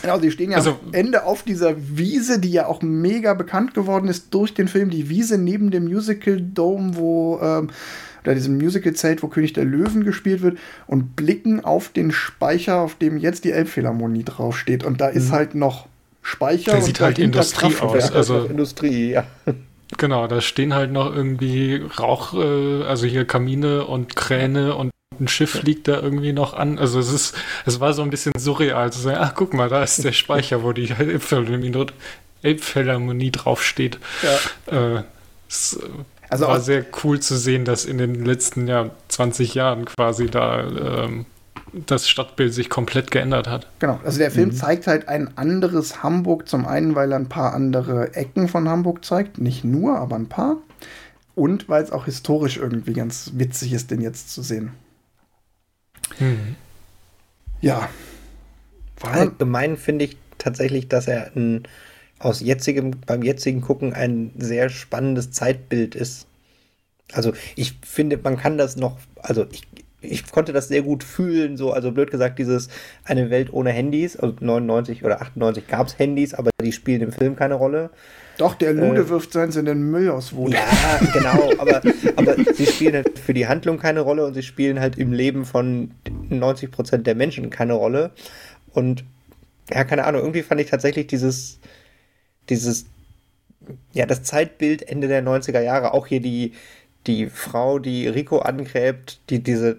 Genau, sie stehen ja also, am Ende auf dieser Wiese, die ja auch mega bekannt geworden ist durch den Film. Die Wiese neben dem Musical Dome, wo ähm, oder diesem Musical-Zelt, wo König der Löwen gespielt wird, und blicken auf den Speicher, auf dem jetzt die Elbphilharmonie draufsteht. Und da ist mhm. halt noch Speicher. Der und sieht halt Industrie aus. Also (laughs) Industrie, ja. Genau, da stehen halt noch irgendwie Rauch, äh, also hier Kamine und Kräne und ein Schiff liegt da irgendwie noch an. Also es ist, es war so ein bisschen surreal zu sagen, ach guck mal, da ist der Speicher, wo die Elbphilharmonie, Elbphilharmonie draufsteht. Ja. Äh, es also war sehr cool zu sehen, dass in den letzten ja, 20 Jahren quasi da ähm, das Stadtbild sich komplett geändert hat. Genau, also der Film mhm. zeigt halt ein anderes Hamburg, zum einen, weil er ein paar andere Ecken von Hamburg zeigt, nicht nur, aber ein paar. Und weil es auch historisch irgendwie ganz witzig ist, den jetzt zu sehen. Mhm. Ja. Allgemein finde ich tatsächlich, dass er ein aus jetzigem, beim jetzigen Gucken ein sehr spannendes Zeitbild ist. Also ich finde, man kann das noch, also ich, ich konnte das sehr gut fühlen, so, also blöd gesagt, dieses eine Welt ohne Handys, also 99 oder 98 gab es Handys, aber die spielen im Film keine Rolle. Doch, der Lude äh, wirft seins in den Müll aus Wohnung. Ja, genau, aber, aber sie spielen halt für die Handlung keine Rolle und sie spielen halt im Leben von 90 Prozent der Menschen keine Rolle. Und ja, keine Ahnung, irgendwie fand ich tatsächlich dieses, dieses, ja, das Zeitbild Ende der 90er Jahre, auch hier die, die Frau, die Rico angräbt, die diese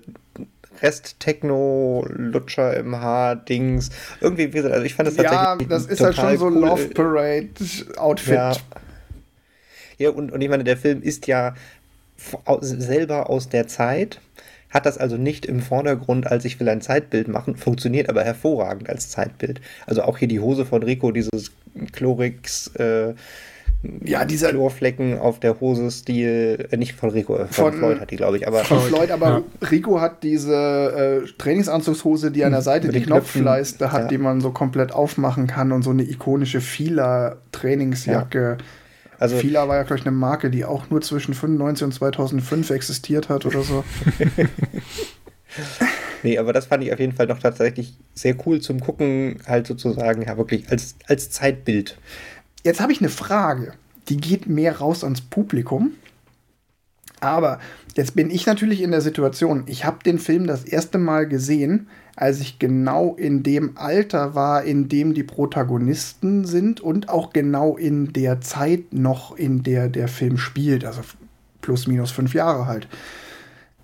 Rest-Techno-Lutscher im Haar-Dings. Irgendwie, wie gesagt, also ich fand das tatsächlich. Ja, das ist halt schon so cool. Love Parade-Outfit. Ja. ja, und, und ich meine, der Film ist ja selber aus der Zeit, hat das also nicht im Vordergrund, als ich will ein Zeitbild machen, funktioniert aber hervorragend als Zeitbild. Also auch hier die Hose von Rico, dieses Chlorix, äh, ja, dieser Chlorflecken auf der Hose Stil, äh, nicht von Rico, äh, von, von, Floyd hat die, glaube ich, aber. Von Floyd, aber ja. Rico hat diese äh, Trainingsanzugshose, die an der hm, Seite die Knopfleiste hat, ja. die man so komplett aufmachen kann und so eine ikonische Fila-Trainingsjacke. Ja. Also, Fila war ja, glaube ich, eine Marke, die auch nur zwischen 95 und 2005 existiert hat oder so. (laughs) nee, aber das fand ich auf jeden Fall doch tatsächlich sehr cool zum Gucken, halt sozusagen, ja, wirklich als, als Zeitbild. Jetzt habe ich eine Frage, die geht mehr raus ans Publikum. Aber jetzt bin ich natürlich in der Situation, ich habe den Film das erste Mal gesehen, als ich genau in dem Alter war, in dem die Protagonisten sind und auch genau in der Zeit noch, in der der Film spielt, also plus minus fünf Jahre halt.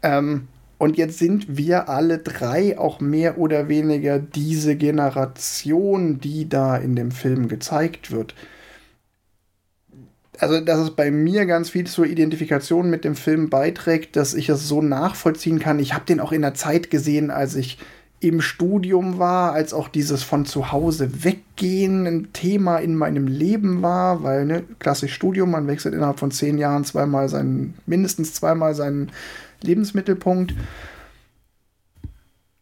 Ähm, und jetzt sind wir alle drei auch mehr oder weniger diese Generation, die da in dem Film gezeigt wird also dass es bei mir ganz viel zur Identifikation mit dem Film beiträgt, dass ich es so nachvollziehen kann. Ich habe den auch in der Zeit gesehen, als ich im Studium war, als auch dieses von zu Hause weggehen ein Thema in meinem Leben war, weil ne, klassisch Studium, man wechselt innerhalb von zehn Jahren zweimal seinen, mindestens zweimal seinen Lebensmittelpunkt.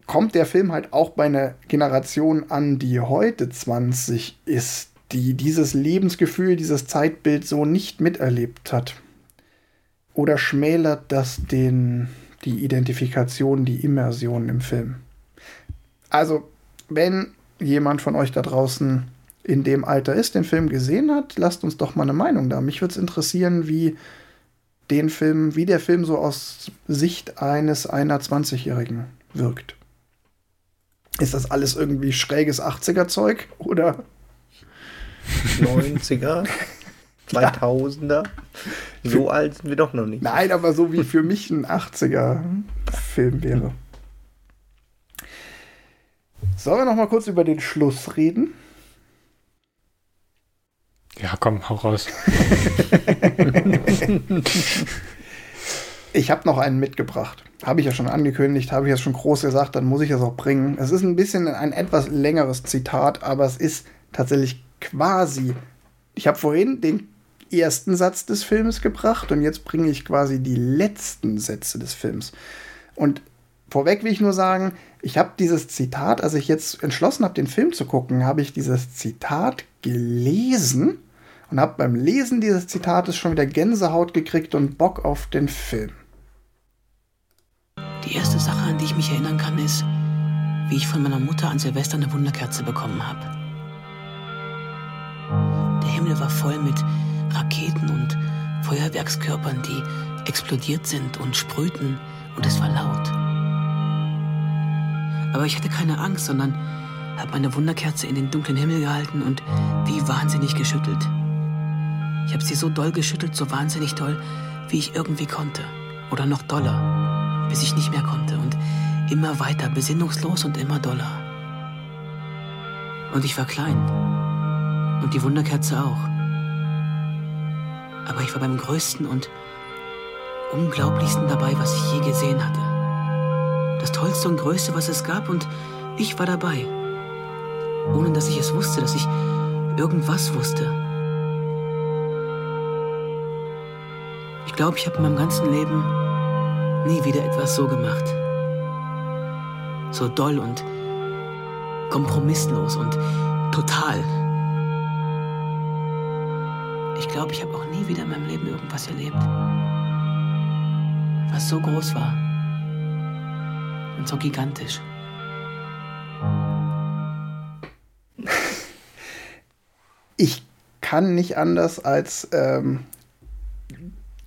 Kommt der Film halt auch bei einer Generation an, die heute 20 ist, die dieses Lebensgefühl, dieses Zeitbild so nicht miterlebt hat? Oder schmälert das den, die Identifikation, die Immersion im Film? Also, wenn jemand von euch da draußen in dem Alter ist, den Film gesehen hat, lasst uns doch mal eine Meinung da. Mich würde es interessieren, wie den Film, wie der Film so aus Sicht eines einer 20-Jährigen wirkt. Ist das alles irgendwie schräges 80er-Zeug oder 90er? 2000er? (laughs) So alt sind wir doch noch nicht. Nein, aber so wie für mich ein 80er-Film wäre. Sollen wir noch mal kurz über den Schluss reden? Ja, komm, hau raus. (laughs) ich habe noch einen mitgebracht. Habe ich ja schon angekündigt, habe ich ja schon groß gesagt, dann muss ich es auch bringen. Es ist ein bisschen ein etwas längeres Zitat, aber es ist tatsächlich quasi. Ich habe vorhin den ersten Satz des Films gebracht und jetzt bringe ich quasi die letzten Sätze des Films. Und vorweg will ich nur sagen, ich habe dieses Zitat, als ich jetzt entschlossen habe, den Film zu gucken, habe ich dieses Zitat gelesen und habe beim Lesen dieses Zitates schon wieder Gänsehaut gekriegt und Bock auf den Film. Die erste Sache, an die ich mich erinnern kann, ist, wie ich von meiner Mutter an Silvester eine Wunderkerze bekommen habe. Der Himmel war voll mit Raketen und Feuerwerkskörpern, die explodiert sind und sprühten und es war laut. Aber ich hatte keine Angst, sondern habe meine Wunderkerze in den dunklen Himmel gehalten und wie wahnsinnig geschüttelt. Ich habe sie so doll geschüttelt, so wahnsinnig doll, wie ich irgendwie konnte. Oder noch doller, bis ich nicht mehr konnte. Und immer weiter, besinnungslos und immer doller. Und ich war klein. Und die Wunderkerze auch. Aber ich war beim größten und unglaublichsten dabei, was ich je gesehen hatte. Das tollste und größte, was es gab, und ich war dabei. Ohne dass ich es wusste, dass ich irgendwas wusste. glaube, ich habe in meinem ganzen Leben nie wieder etwas so gemacht. So doll und kompromisslos und total. Ich glaube, ich habe auch nie wieder in meinem Leben irgendwas erlebt, was so groß war und so gigantisch. (laughs) Ich kann nicht anders als ähm,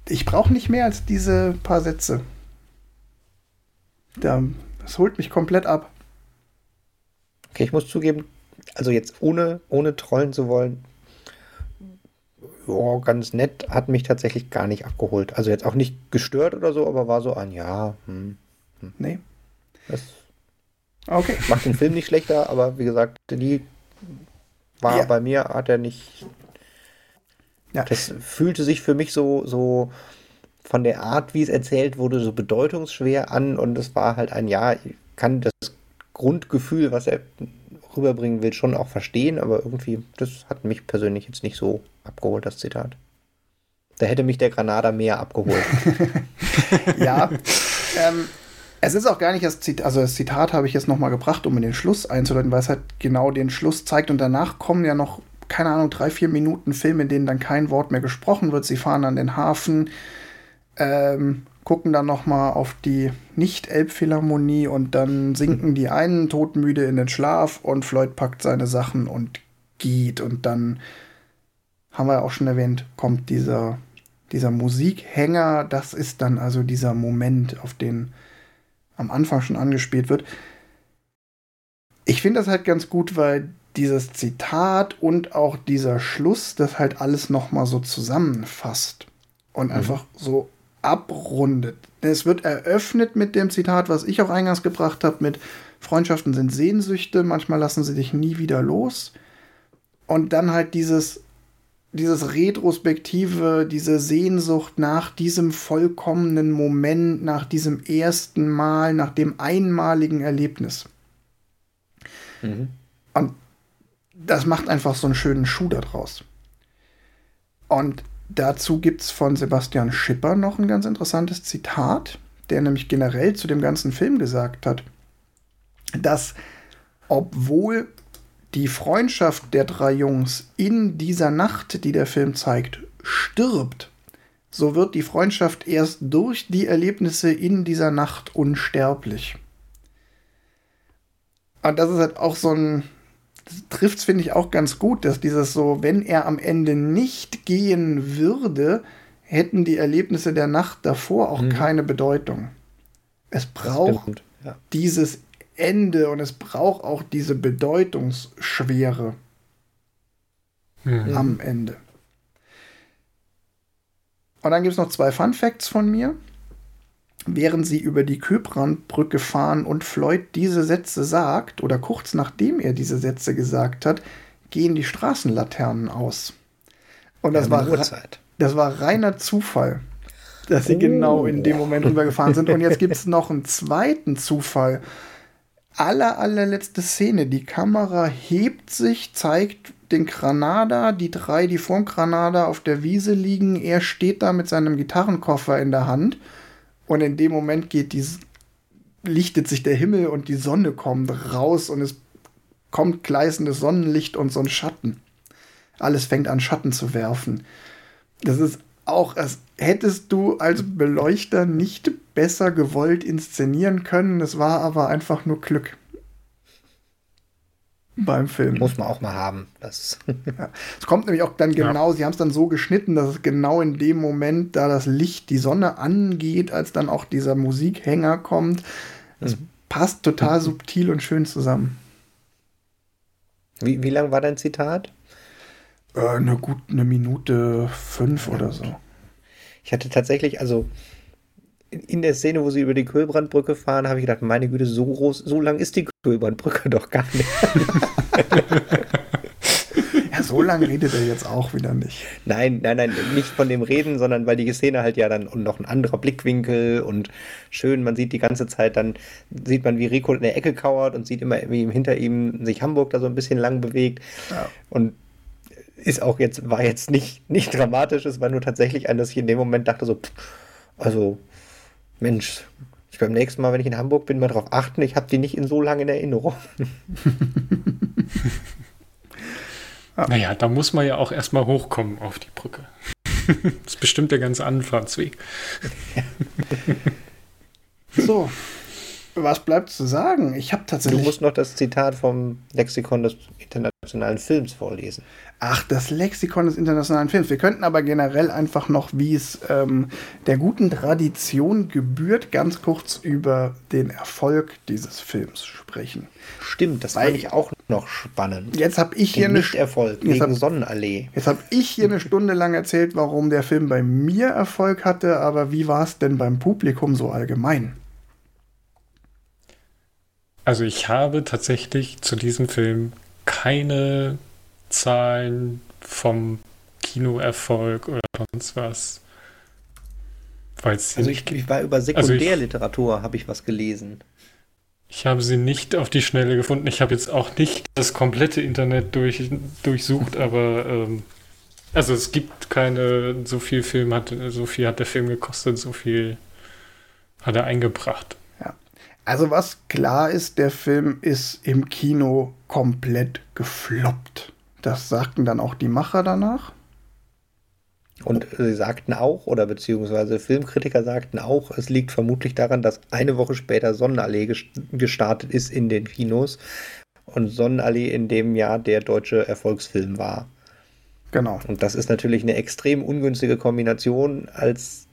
ich brauche nicht mehr als diese paar Sätze. das holt mich komplett ab. Okay, ich muss zugeben, also jetzt ohne, ohne trollen zu wollen, ja, ganz nett, hat mich tatsächlich gar nicht abgeholt. Also jetzt auch nicht gestört oder so, aber war so ein Ja. Hm, hm. Nee. Das okay. (laughs) macht den Film nicht schlechter, aber wie gesagt, die war ja. bei mir, hat er nicht, ja. Das fühlte sich für mich so, so von der Art, wie es erzählt wurde, so bedeutungsschwer an und es war halt ein Ja, ich kann das Grundgefühl, was er rüberbringen will, schon auch verstehen, aber irgendwie, das hat mich persönlich jetzt nicht so abgeholt, das Zitat. Da hätte mich der Granada mehr abgeholt. (laughs) ja, ähm, es ist auch gar nicht das Zitat, also das Zitat habe ich jetzt nochmal gebracht, um in den Schluss einzuleiten, weil es halt genau den Schluss zeigt und danach kommen ja noch keine Ahnung, drei, vier Minuten Film, in denen dann kein Wort mehr gesprochen wird. Sie fahren an den Hafen, ähm, gucken dann noch mal auf die Nicht-Elbphilharmonie und dann sinken die einen todmüde in den Schlaf und Floyd packt seine Sachen und geht. Und dann haben wir auch schon erwähnt, kommt dieser, dieser Musikhänger. Das ist dann also dieser Moment, auf den am Anfang schon angespielt wird. Ich finde das halt ganz gut, weil dieses Zitat und auch dieser Schluss das halt alles noch mal so zusammenfasst und mhm. einfach so abrundet. Es wird eröffnet mit dem Zitat, was ich auch eingangs gebracht habe, mit Freundschaften sind Sehnsüchte, manchmal lassen sie dich nie wieder los. Und dann halt dieses, dieses Retrospektive, diese Sehnsucht nach diesem vollkommenen Moment, nach diesem ersten Mal, nach dem einmaligen Erlebnis. Mhm. Und das macht einfach so einen schönen Schuh daraus. Und dazu gibt es von Sebastian Schipper noch ein ganz interessantes Zitat, der nämlich generell zu dem ganzen Film gesagt hat, dass obwohl die Freundschaft der drei Jungs in dieser Nacht, die der Film zeigt, stirbt, so wird die Freundschaft erst durch die Erlebnisse in dieser Nacht unsterblich. Und das ist halt auch so ein, trifft es, finde ich, auch ganz gut, dass dieses so, wenn er am Ende nicht gehen würde, hätten die Erlebnisse der Nacht davor auch mhm. keine Bedeutung. Es braucht ja. dieses Ende und es braucht auch diese Bedeutungsschwere mhm. am Ende. Und dann gibt es noch zwei Fun Facts von mir. Während sie über die Köbrandbrücke fahren und Floyd diese Sätze sagt, oder kurz nachdem er diese Sätze gesagt hat, gehen die Straßenlaternen aus. Und das, ja, war, das war reiner Zufall, dass sie oh. genau in dem Moment rübergefahren sind. Und jetzt gibt es noch einen zweiten Zufall. Aller, allerletzte Szene. Die Kamera hebt sich, zeigt den Granada, die drei, die vorm Granada auf der Wiese liegen. Er steht da mit seinem Gitarrenkoffer in der Hand. Und in dem Moment geht die, lichtet sich der Himmel und die Sonne kommt raus und es kommt gleißendes Sonnenlicht und so ein Schatten. Alles fängt an, Schatten zu werfen. Das ist auch, als hättest du als Beleuchter nicht besser gewollt inszenieren können. Es war aber einfach nur Glück beim Film. Muss man auch mal haben. Das (laughs) ja. Es kommt nämlich auch dann genau, ja. sie haben es dann so geschnitten, dass es genau in dem Moment, da das Licht die Sonne angeht, als dann auch dieser Musikhänger kommt, es mhm. passt total mhm. subtil und schön zusammen. Wie, wie lang war dein Zitat? Äh, eine gut eine Minute fünf oder so. Ich hatte tatsächlich, also in der Szene, wo sie über die Kölbrandbrücke fahren, habe ich gedacht, meine Güte, so groß, so lang ist die Kölbrandbrücke (laughs) doch gar nicht. (laughs) ja, so lange redet er jetzt auch wieder nicht. Nein, nein, nein, nicht von dem Reden, sondern weil die Szene halt ja dann und noch ein anderer Blickwinkel und schön, man sieht die ganze Zeit, dann sieht man, wie Rico in der Ecke kauert und sieht immer, wie hinter ihm sich Hamburg da so ein bisschen lang bewegt. Ja. Und ist auch jetzt, war jetzt nicht, nicht dramatisch, es war nur tatsächlich ein, dass ich in dem Moment dachte so, pff, also Mensch, ich beim nächsten Mal, wenn ich in Hamburg bin, mal darauf achten, ich habe die nicht in so lange in Erinnerung. (laughs) Naja, da muss man ja auch erstmal hochkommen auf die Brücke. (laughs) das ist bestimmt der ganze Anfahrtsweg. (laughs) so, was bleibt zu sagen? Ich habe tatsächlich. Du musst noch das Zitat vom Lexikon des internationalen Films vorlesen. Ach, das Lexikon des internationalen Films. Wir könnten aber generell einfach noch, wie es ähm, der guten Tradition gebührt, ganz kurz über den Erfolg dieses Films sprechen. Stimmt, das fand ich auch noch spannend. Jetzt habe ich hier eine Erfolg wegen hab, Sonnenallee. Jetzt habe ich hier eine Stunde lang erzählt, warum der Film bei mir Erfolg hatte, aber wie war es denn beim Publikum so allgemein? Also ich habe tatsächlich zu diesem Film keine Zahlen vom Kinoerfolg oder sonst was. Weil's also ich, ich, war über Sekundärliteratur, also habe ich was gelesen. Ich habe sie nicht auf die Schnelle gefunden. Ich habe jetzt auch nicht das komplette Internet durch, durchsucht, aber ähm, also es gibt keine, so viel Film hat, so viel hat der Film gekostet, so viel hat er eingebracht. Also was klar ist, der Film ist im Kino komplett gefloppt. Das sagten dann auch die Macher danach. Und sie sagten auch, oder beziehungsweise Filmkritiker sagten auch, es liegt vermutlich daran, dass eine Woche später Sonnenallee gestartet ist in den Kinos und Sonnenallee in dem Jahr der deutsche Erfolgsfilm war. Genau. Und das ist natürlich eine extrem ungünstige Kombination als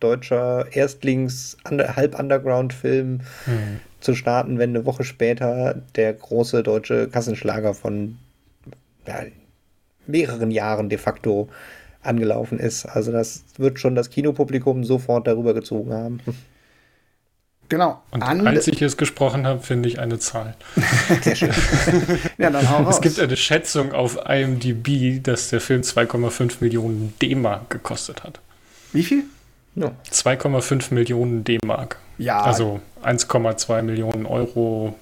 deutscher Erstlings halb Underground Film hm. zu starten, wenn eine Woche später der große deutsche Kassenschlager von ja, mehreren Jahren de facto angelaufen ist. Also das wird schon das Kinopublikum sofort darüber gezogen haben. Genau. Und And als ich es gesprochen habe, finde ich eine Zahl. (laughs) Sehr schön. (laughs) ja, dann hau raus. Es gibt eine Schätzung auf IMDb, dass der Film 2,5 Millionen D-Mark gekostet hat. Wie viel? No. 2,5 Millionen D-Mark. Ja. Also 1,2 Millionen Euro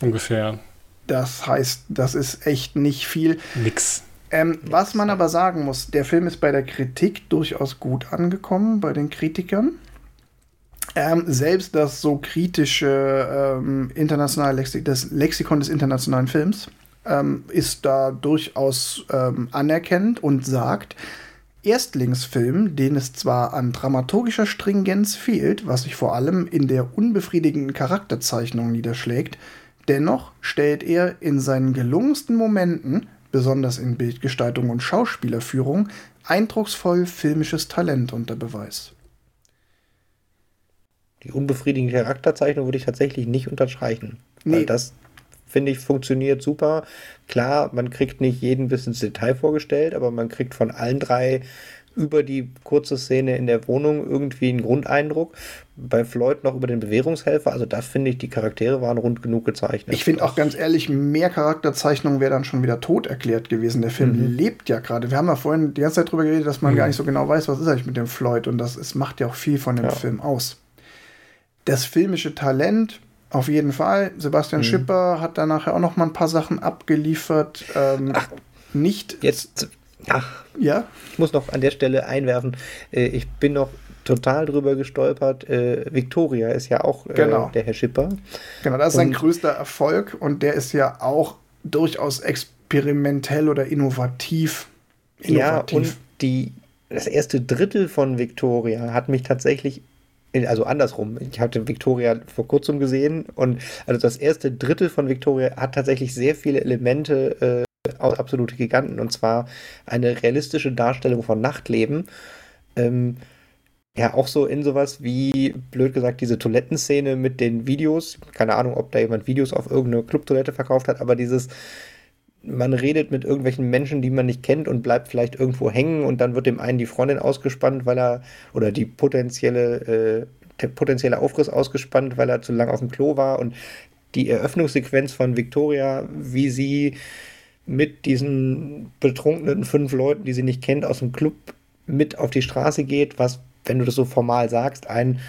ungefähr. Das heißt, das ist echt nicht viel. Nix. Ähm, was man aber sagen muss, der Film ist bei der Kritik durchaus gut angekommen, bei den Kritikern. Ähm, selbst das so kritische ähm, internationale Lexik das Lexikon des internationalen Films ähm, ist da durchaus ähm, anerkennend und sagt, Erstlingsfilm, den es zwar an dramaturgischer Stringenz fehlt, was sich vor allem in der unbefriedigenden Charakterzeichnung niederschlägt, Dennoch stellt er in seinen gelungensten Momenten, besonders in Bildgestaltung und Schauspielerführung, eindrucksvoll filmisches Talent unter Beweis. Die unbefriedigende Charakterzeichnung würde ich tatsächlich nicht unterstreichen. Nee. Weil das, finde ich, funktioniert super. Klar, man kriegt nicht jeden bis ins Detail vorgestellt, aber man kriegt von allen drei über die kurze Szene in der Wohnung irgendwie einen Grundeindruck. Bei Floyd noch über den Bewährungshelfer. Also da finde ich, die Charaktere waren rund genug gezeichnet. Ich finde auch ganz ehrlich, mehr Charakterzeichnung wäre dann schon wieder tot erklärt gewesen. Der Film mhm. lebt ja gerade. Wir haben ja vorhin die ganze Zeit darüber geredet, dass man mhm. gar nicht so genau weiß, was ist eigentlich mit dem Floyd. Und das ist, macht ja auch viel von dem ja. Film aus. Das filmische Talent, auf jeden Fall. Sebastian mhm. Schipper hat da nachher auch noch mal ein paar Sachen abgeliefert. Ähm, Ach, nicht. Jetzt Ach, ja. Ich muss noch an der Stelle einwerfen, äh, ich bin noch total drüber gestolpert. Äh, Victoria ist ja auch äh, genau. der Herr Schipper. Genau, das ist sein größter Erfolg und der ist ja auch durchaus experimentell oder innovativ. innovativ. Ja, und die, das erste Drittel von Victoria hat mich tatsächlich also andersrum. Ich hatte Victoria vor kurzem gesehen und also das erste Drittel von Victoria hat tatsächlich sehr viele Elemente äh, absolute Giganten und zwar eine realistische Darstellung von Nachtleben. Ähm, ja, auch so in sowas wie, blöd gesagt, diese Toilettenszene mit den Videos. Keine Ahnung, ob da jemand Videos auf irgendeine Clubtoilette verkauft hat, aber dieses, man redet mit irgendwelchen Menschen, die man nicht kennt und bleibt vielleicht irgendwo hängen und dann wird dem einen die Freundin ausgespannt, weil er, oder die potenzielle, äh, der potenzielle Aufriss ausgespannt, weil er zu lang auf dem Klo war. Und die Eröffnungssequenz von Victoria, wie sie mit diesen betrunkenen fünf Leuten, die sie nicht kennt, aus dem Club mit auf die Straße geht, was, wenn du das so formal sagst, ein,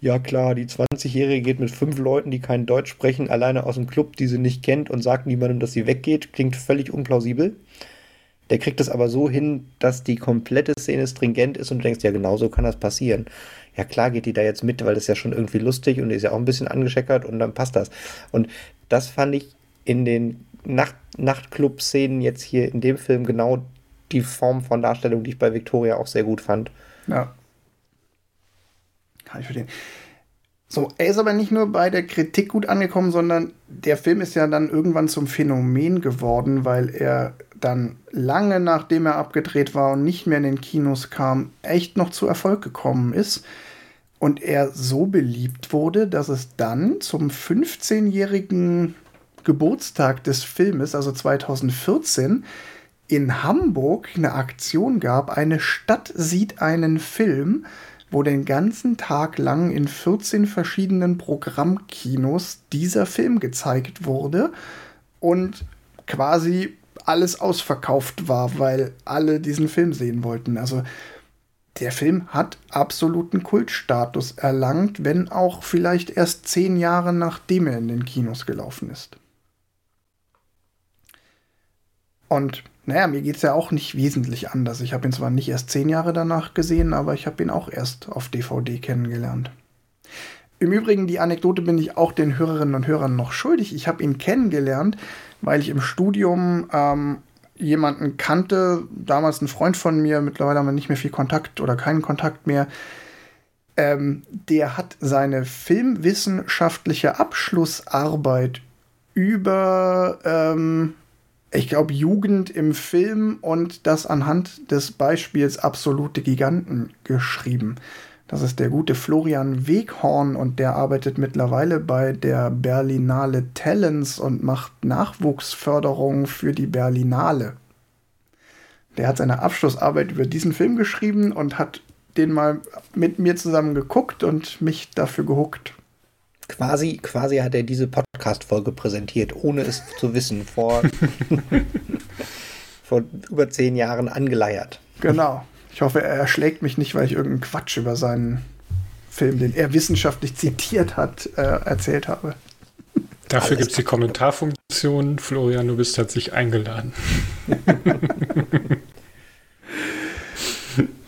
ja klar, die 20-Jährige geht mit fünf Leuten, die kein Deutsch sprechen, alleine aus dem Club, die sie nicht kennt und sagt niemandem, dass sie weggeht, klingt völlig unplausibel. Der kriegt es aber so hin, dass die komplette Szene stringent ist und du denkst, ja, genau so kann das passieren. Ja, klar geht die da jetzt mit, weil das ist ja schon irgendwie lustig und ist ja auch ein bisschen angescheckert und dann passt das. Und das fand ich in den Nacht Nachtclub-Szenen jetzt hier in dem Film genau die Form von Darstellung, die ich bei Victoria auch sehr gut fand. Ja. Kann ich verstehen. So, er ist aber nicht nur bei der Kritik gut angekommen, sondern der Film ist ja dann irgendwann zum Phänomen geworden, weil er dann lange nachdem er abgedreht war und nicht mehr in den Kinos kam, echt noch zu Erfolg gekommen ist. Und er so beliebt wurde, dass es dann zum 15-jährigen Geburtstag des Filmes, also 2014, in Hamburg eine Aktion gab. Eine Stadt sieht einen Film, wo den ganzen Tag lang in 14 verschiedenen Programmkinos dieser Film gezeigt wurde und quasi alles ausverkauft war, weil alle diesen Film sehen wollten. Also der Film hat absoluten Kultstatus erlangt, wenn auch vielleicht erst zehn Jahre nachdem er in den Kinos gelaufen ist. Und naja, mir geht es ja auch nicht wesentlich anders. Ich habe ihn zwar nicht erst zehn Jahre danach gesehen, aber ich habe ihn auch erst auf DVD kennengelernt. Im Übrigen, die Anekdote bin ich auch den Hörerinnen und Hörern noch schuldig. Ich habe ihn kennengelernt, weil ich im Studium ähm, jemanden kannte, damals ein Freund von mir, mittlerweile haben wir nicht mehr viel Kontakt oder keinen Kontakt mehr. Ähm, der hat seine filmwissenschaftliche Abschlussarbeit über ähm, ich glaube, Jugend im Film und das anhand des Beispiels Absolute Giganten geschrieben. Das ist der gute Florian Weghorn und der arbeitet mittlerweile bei der Berlinale Talents und macht Nachwuchsförderung für die Berlinale. Der hat seine Abschlussarbeit über diesen Film geschrieben und hat den mal mit mir zusammen geguckt und mich dafür gehuckt. Quasi, quasi hat er diese Podcast-Folge präsentiert, ohne es zu wissen, vor, (laughs) vor über zehn Jahren angeleiert. Genau. Ich hoffe, er erschlägt mich nicht, weil ich irgendeinen Quatsch über seinen Film, den er wissenschaftlich zitiert hat, äh, erzählt habe. Dafür gibt es die Kommentarfunktion. Florian, du bist herzlich eingeladen. (laughs)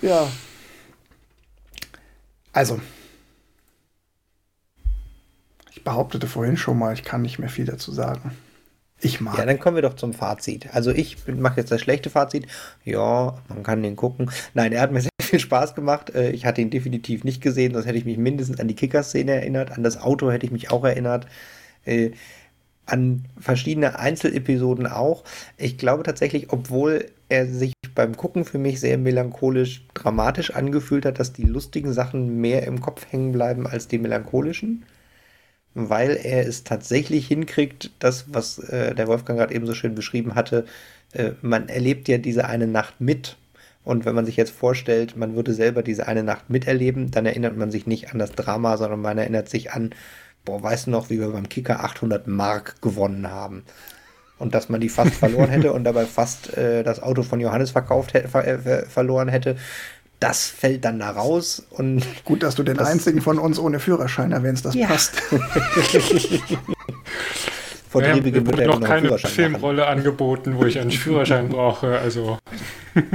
ja. Also, behauptete vorhin schon mal, ich kann nicht mehr viel dazu sagen. Ich mag. Ja, dann kommen wir doch zum Fazit. Also ich mache jetzt das schlechte Fazit. Ja, man kann den gucken. Nein, er hat mir (laughs) sehr viel Spaß gemacht. Äh, ich hatte ihn definitiv nicht gesehen, sonst hätte ich mich mindestens an die Kicker-Szene erinnert. An das Auto hätte ich mich auch erinnert. Äh, an verschiedene Einzelepisoden auch. Ich glaube tatsächlich, obwohl er sich beim Gucken für mich sehr melancholisch dramatisch angefühlt hat, dass die lustigen Sachen mehr im Kopf hängen bleiben als die melancholischen, weil er es tatsächlich hinkriegt, das, was äh, der Wolfgang gerade eben so schön beschrieben hatte, äh, man erlebt ja diese eine Nacht mit. Und wenn man sich jetzt vorstellt, man würde selber diese eine Nacht miterleben, dann erinnert man sich nicht an das Drama, sondern man erinnert sich an, boah, weißt du noch, wie wir beim Kicker 800 Mark gewonnen haben? Und dass man die fast verloren hätte und dabei fast äh, das Auto von Johannes verkauft hätte, ver äh, verloren hätte. Das fällt dann da raus. Und Gut, dass du den einzigen von uns ohne Führerschein erwähnst, das ja. passt. (laughs) Von ja, mir wurde noch keine Filmrolle machen. angeboten, wo ich einen Führerschein (laughs) brauche. Also. (laughs)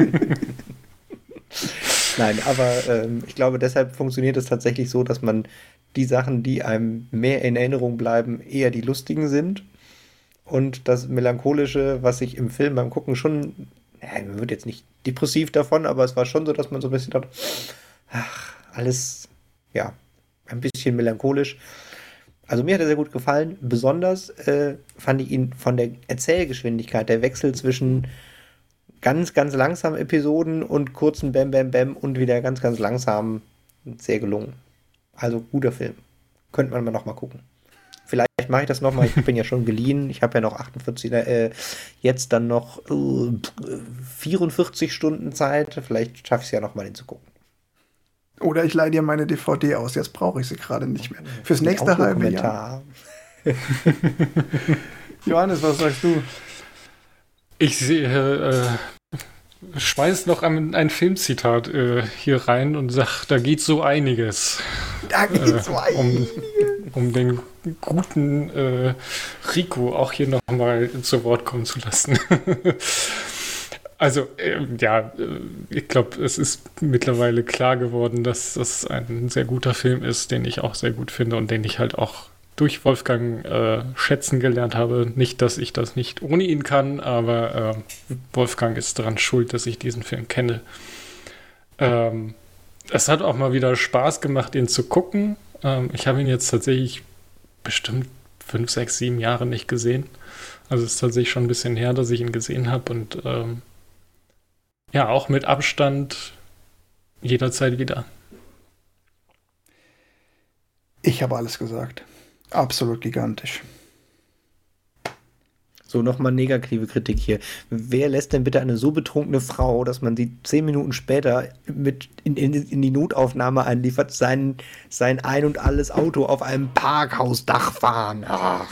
Nein, aber ähm, ich glaube, deshalb funktioniert es tatsächlich so, dass man die Sachen, die einem mehr in Erinnerung bleiben, eher die lustigen sind. Und das Melancholische, was sich im Film beim Gucken schon, ja, man wird jetzt nicht depressiv davon, aber es war schon so, dass man so ein bisschen dachte, ach, alles, ja, ein bisschen melancholisch. Also mir hat er sehr gut gefallen. Besonders äh, fand ich ihn von der Erzählgeschwindigkeit, der Wechsel zwischen ganz, ganz langsamen Episoden und kurzen Bam, Bam, Bam und wieder ganz, ganz langsam sehr gelungen. Also guter Film. Könnte man mal noch mal gucken. Vielleicht mache ich das noch mal. Ich bin ja schon geliehen. Ich habe ja noch 48, äh, jetzt dann noch äh, 44 Stunden Zeit. Vielleicht schaffe ich es ja noch mal, den zu gucken. Oder ich leihe dir meine DVD aus. Jetzt brauche ich sie gerade nicht mehr. Fürs nächste halbe Jahr. (laughs) Johannes, was sagst du? Ich sehe, äh, schmeiß noch ein, ein Filmzitat äh, hier rein und sag, da geht so einiges. Da geht äh, so einiges. Um, den guten äh, Rico auch hier nochmal zu Wort kommen zu lassen. (laughs) also, ähm, ja, äh, ich glaube, es ist mittlerweile klar geworden, dass das ein sehr guter Film ist, den ich auch sehr gut finde und den ich halt auch durch Wolfgang äh, schätzen gelernt habe. Nicht, dass ich das nicht ohne ihn kann, aber äh, Wolfgang ist daran schuld, dass ich diesen Film kenne. Ähm, es hat auch mal wieder Spaß gemacht, ihn zu gucken. Ähm, ich habe ihn jetzt tatsächlich bestimmt fünf, sechs, sieben Jahre nicht gesehen. Also es ist tatsächlich schon ein bisschen her, dass ich ihn gesehen habe und ähm, ja, auch mit Abstand jederzeit wieder. Ich habe alles gesagt. Absolut gigantisch. So, nochmal negative Kritik hier. Wer lässt denn bitte eine so betrunkene Frau, dass man sie zehn Minuten später mit in, in, in die Notaufnahme einliefert, sein, sein ein und alles Auto auf einem Parkhausdach fahren? Ach.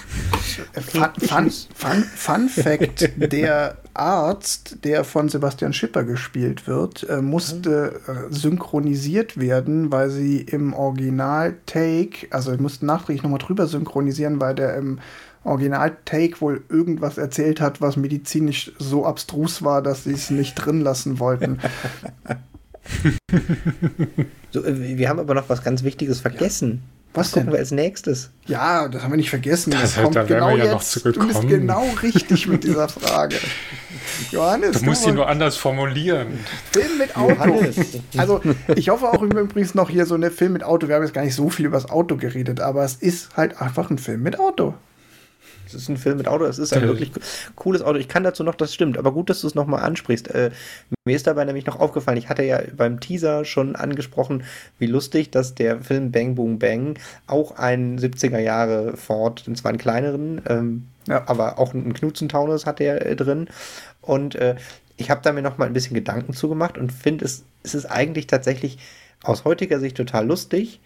Fun, fun, fun, fun Fact: Der Arzt, der von Sebastian Schipper gespielt wird, äh, musste äh, synchronisiert werden, weil sie im Original-Take, also mussten nachträglich nochmal drüber synchronisieren, weil der im Original-Take wohl irgendwas erzählt hat, was medizinisch so abstrus war, dass sie es nicht drin lassen wollten. (laughs) so, äh, wir haben aber noch was ganz Wichtiges vergessen. Was, was gucken denn? wir als nächstes? Ja, das haben wir nicht vergessen. Das, das kommt da genau wir ja jetzt. noch Du bist genau richtig mit dieser Frage. (laughs) Johannes, du musst ihn nur anders formulieren. Film mit Auto. also, ich hoffe auch übrigens noch hier so eine Film mit Auto. Wir haben jetzt gar nicht so viel über das Auto geredet, aber es ist halt einfach ein Film mit Auto. Es ist ein Film mit Auto, es ist ein wirklich cooles Auto. Ich kann dazu noch, das stimmt, aber gut, dass du es nochmal ansprichst. Äh, mir ist dabei nämlich noch aufgefallen, ich hatte ja beim Teaser schon angesprochen, wie lustig, dass der Film Bang Boom Bang auch ein 70er Jahre Ford, und zwar einen kleineren, ähm, ja. aber auch einen Knutzen-Taunus hat er äh, drin. Und äh, ich habe da mir nochmal ein bisschen Gedanken zugemacht und finde, es, es ist eigentlich tatsächlich aus heutiger Sicht total lustig,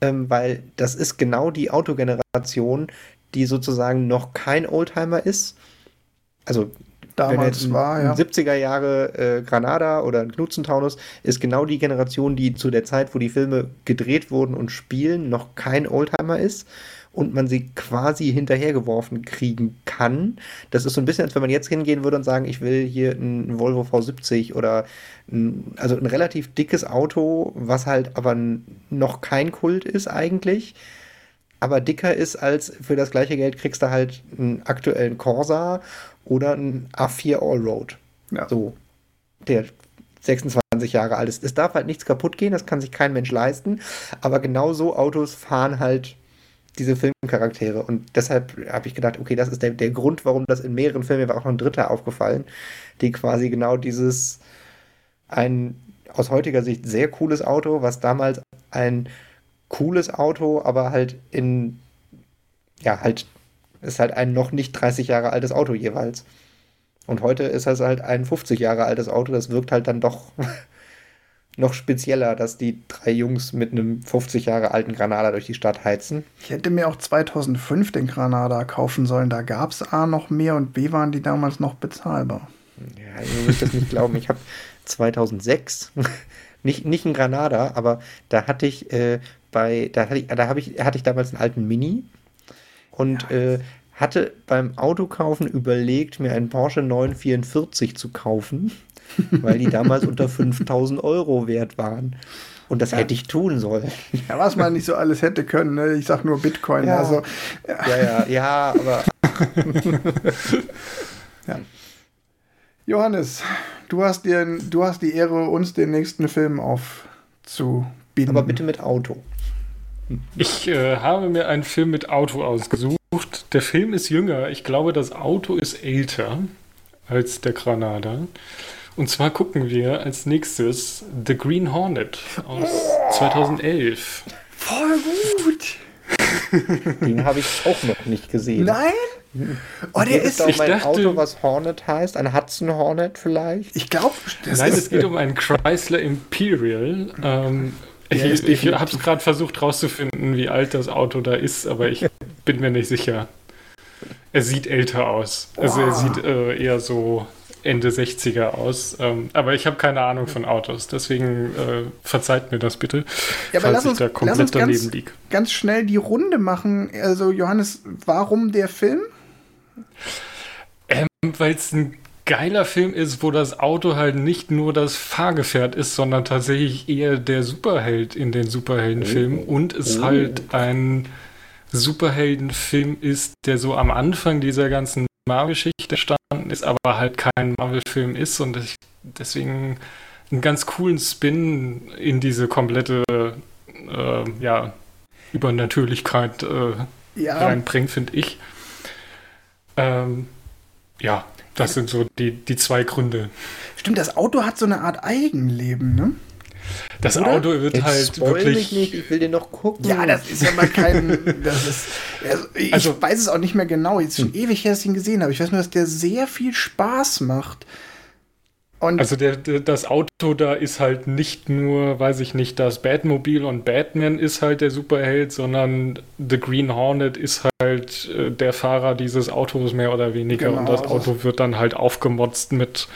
ähm, weil das ist genau die Autogeneration, die sozusagen noch kein Oldtimer ist. Also damals war, ja. 70er Jahre äh, Granada oder ein Knutzentaunus ist genau die Generation, die zu der Zeit, wo die Filme gedreht wurden und spielen, noch kein Oldtimer ist und man sie quasi hinterhergeworfen kriegen kann. Das ist so ein bisschen, als wenn man jetzt hingehen würde und sagen, ich will hier ein Volvo V70 oder ein, also ein relativ dickes Auto, was halt aber noch kein Kult ist eigentlich aber dicker ist als für das gleiche Geld kriegst du halt einen aktuellen Corsa oder einen A4 Allroad. Ja. So, der 26 Jahre alt ist. Es darf halt nichts kaputt gehen, das kann sich kein Mensch leisten, aber genau so Autos fahren halt diese Filmcharaktere. Und deshalb habe ich gedacht, okay, das ist der, der Grund, warum das in mehreren Filmen, mir war auch noch ein dritter aufgefallen, die quasi genau dieses, ein aus heutiger Sicht sehr cooles Auto, was damals ein cooles Auto, aber halt in, ja, halt, ist halt ein noch nicht 30 Jahre altes Auto jeweils. Und heute ist es halt ein 50 Jahre altes Auto, das wirkt halt dann doch (laughs) noch spezieller, dass die drei Jungs mit einem 50 Jahre alten Granada durch die Stadt heizen. Ich hätte mir auch 2005 den Granada kaufen sollen. Da gab es A noch mehr und B waren die damals noch bezahlbar. Ja, ihr müsst das nicht glauben. Ich habe 2006 nicht, nicht ein Granada, aber da hatte ich äh, bei, da hatte ich, da habe ich, hatte ich damals einen alten Mini und ja. äh, hatte beim Autokaufen überlegt, mir einen Porsche 944 zu kaufen (laughs) weil die damals unter 5000 Euro wert waren. Und das ja. hätte ich tun sollen. Ja, was man nicht so alles hätte können. Ne? Ich sag nur Bitcoin. Ja, also, ja, ja, ja, ja aber. (laughs) ja. Johannes, du hast, dir, du hast die Ehre, uns den nächsten Film aufzubinden. Aber bitte mit Auto. Ich äh, habe mir einen Film mit Auto ausgesucht. Der Film ist jünger. Ich glaube, das Auto ist älter als der Granada. Und zwar gucken wir als nächstes The Green Hornet aus oh, 2011. Voll gut. (laughs) Den habe ich auch noch nicht gesehen. Nein? Oh, der ist doch mein dachte, Auto, was Hornet heißt. Ein Hudson Hornet vielleicht? Ich glaube, Nein, es geht um einen Chrysler Imperial. Ähm, ich, ich habe es gerade versucht rauszufinden, wie alt das Auto da ist, aber ich (laughs) bin mir nicht sicher. Er sieht älter aus. Also er sieht äh, eher so Ende 60er aus. Ähm, aber ich habe keine Ahnung von Autos, deswegen äh, verzeiht mir das bitte, ja, falls lass uns, ich da komplett lass uns daneben ganz, liege. Ganz schnell die Runde machen. Also Johannes, warum der Film? Ähm, Weil es ein geiler Film ist, wo das Auto halt nicht nur das Fahrgefährt ist, sondern tatsächlich eher der Superheld in den Superheldenfilmen oh. und es oh. halt ein Superheldenfilm ist, der so am Anfang dieser ganzen Marvel-Geschichte entstanden ist, aber halt kein Marvel-Film ist und ich deswegen einen ganz coolen Spin in diese komplette äh, ja, Übernatürlichkeit äh, ja. reinbringt, finde ich. Ähm, ja, das sind so die, die zwei Gründe. Stimmt, das Auto hat so eine Art Eigenleben, ne? Das Oder? Auto wird Jetzt halt wirklich. Mich nicht, ich will den noch gucken. Ja, das ist ja mal kein. (laughs) das ist, also ich also, weiß es auch nicht mehr genau. Jetzt schon hm. ewig her, dass ich ihn gesehen habe. Ich weiß nur, dass der sehr viel Spaß macht. Und also der, der, das Auto da ist halt nicht nur, weiß ich nicht, das Batmobil und Batman ist halt der Superheld, sondern The Green Hornet ist halt äh, der Fahrer dieses Autos mehr oder weniger. Genau, und das also Auto wird dann halt aufgemotzt mit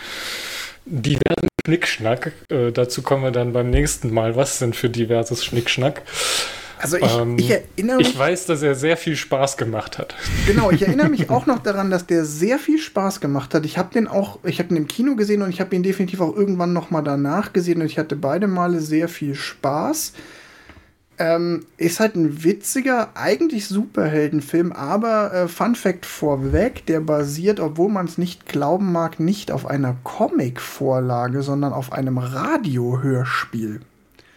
diversen Schnickschnack. Äh, dazu kommen wir dann beim nächsten Mal. Was denn für diverses Schnickschnack? Also ich, ähm, ich, erinnere mich. Ich weiß, dass er sehr viel Spaß gemacht hat. Genau, ich erinnere mich (laughs) auch noch daran, dass der sehr viel Spaß gemacht hat. Ich habe den auch, ich habe ihn im Kino gesehen und ich habe ihn definitiv auch irgendwann noch mal danach gesehen und ich hatte beide Male sehr viel Spaß. Ähm, ist halt ein witziger, eigentlich Superheldenfilm, aber äh, Fun Fact vorweg, der basiert, obwohl man es nicht glauben mag, nicht auf einer Comic-Vorlage, sondern auf einem Radiohörspiel.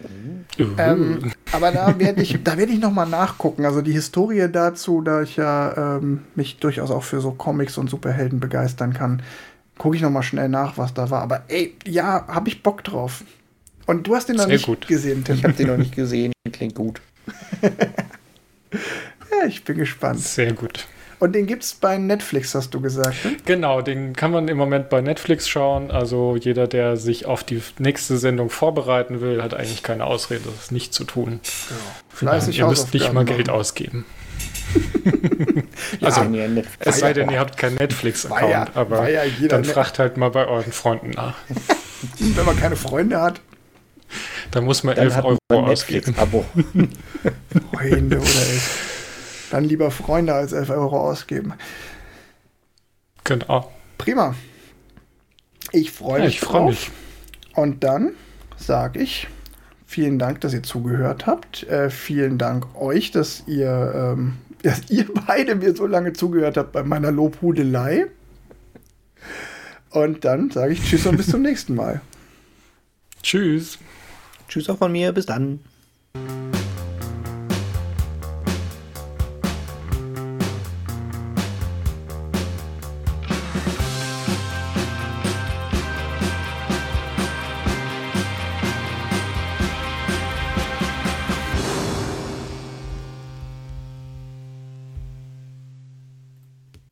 Uh. Ähm, aber da werde ich, (laughs) da werde ich noch mal nachgucken. Also die Historie dazu, da ich ja ähm, mich durchaus auch für so Comics und Superhelden begeistern kann, gucke ich noch mal schnell nach, was da war. Aber ey, ja, habe ich Bock drauf. Und du hast den noch Sehr nicht gut. gesehen, Tim. Ich habe den noch nicht gesehen. Klingt gut. (laughs) ja, ich bin gespannt. Sehr gut. Und den gibt es bei Netflix, hast du gesagt. Ne? Genau, den kann man im Moment bei Netflix schauen. Also jeder, der sich auf die nächste Sendung vorbereiten will, hat eigentlich keine Ausrede, das nicht zu tun. Ja. Fleißig ja, ihr müsst nicht mal Geld ausgeben. (laughs) also, ja, es sei denn, ihr habt keinen Netflix-Account, ja, aber dann fragt halt mal bei euren Freunden nach. (laughs) Wenn man keine Freunde hat. Da muss man 11 Euro ausgeben. Abo. (laughs) Freunde oder ich. Dann lieber Freunde als 11 Euro ausgeben. Genau. Prima. Ich freue mich. Ja, ich freue mich. Und dann sage ich vielen Dank, dass ihr zugehört habt. Äh, vielen Dank euch, dass ihr, ähm, (laughs) dass ihr beide mir so lange zugehört habt bei meiner Lobhudelei. Und dann sage ich Tschüss und bis zum (laughs) nächsten Mal. Tschüss. Tschüss auch von mir, bis dann.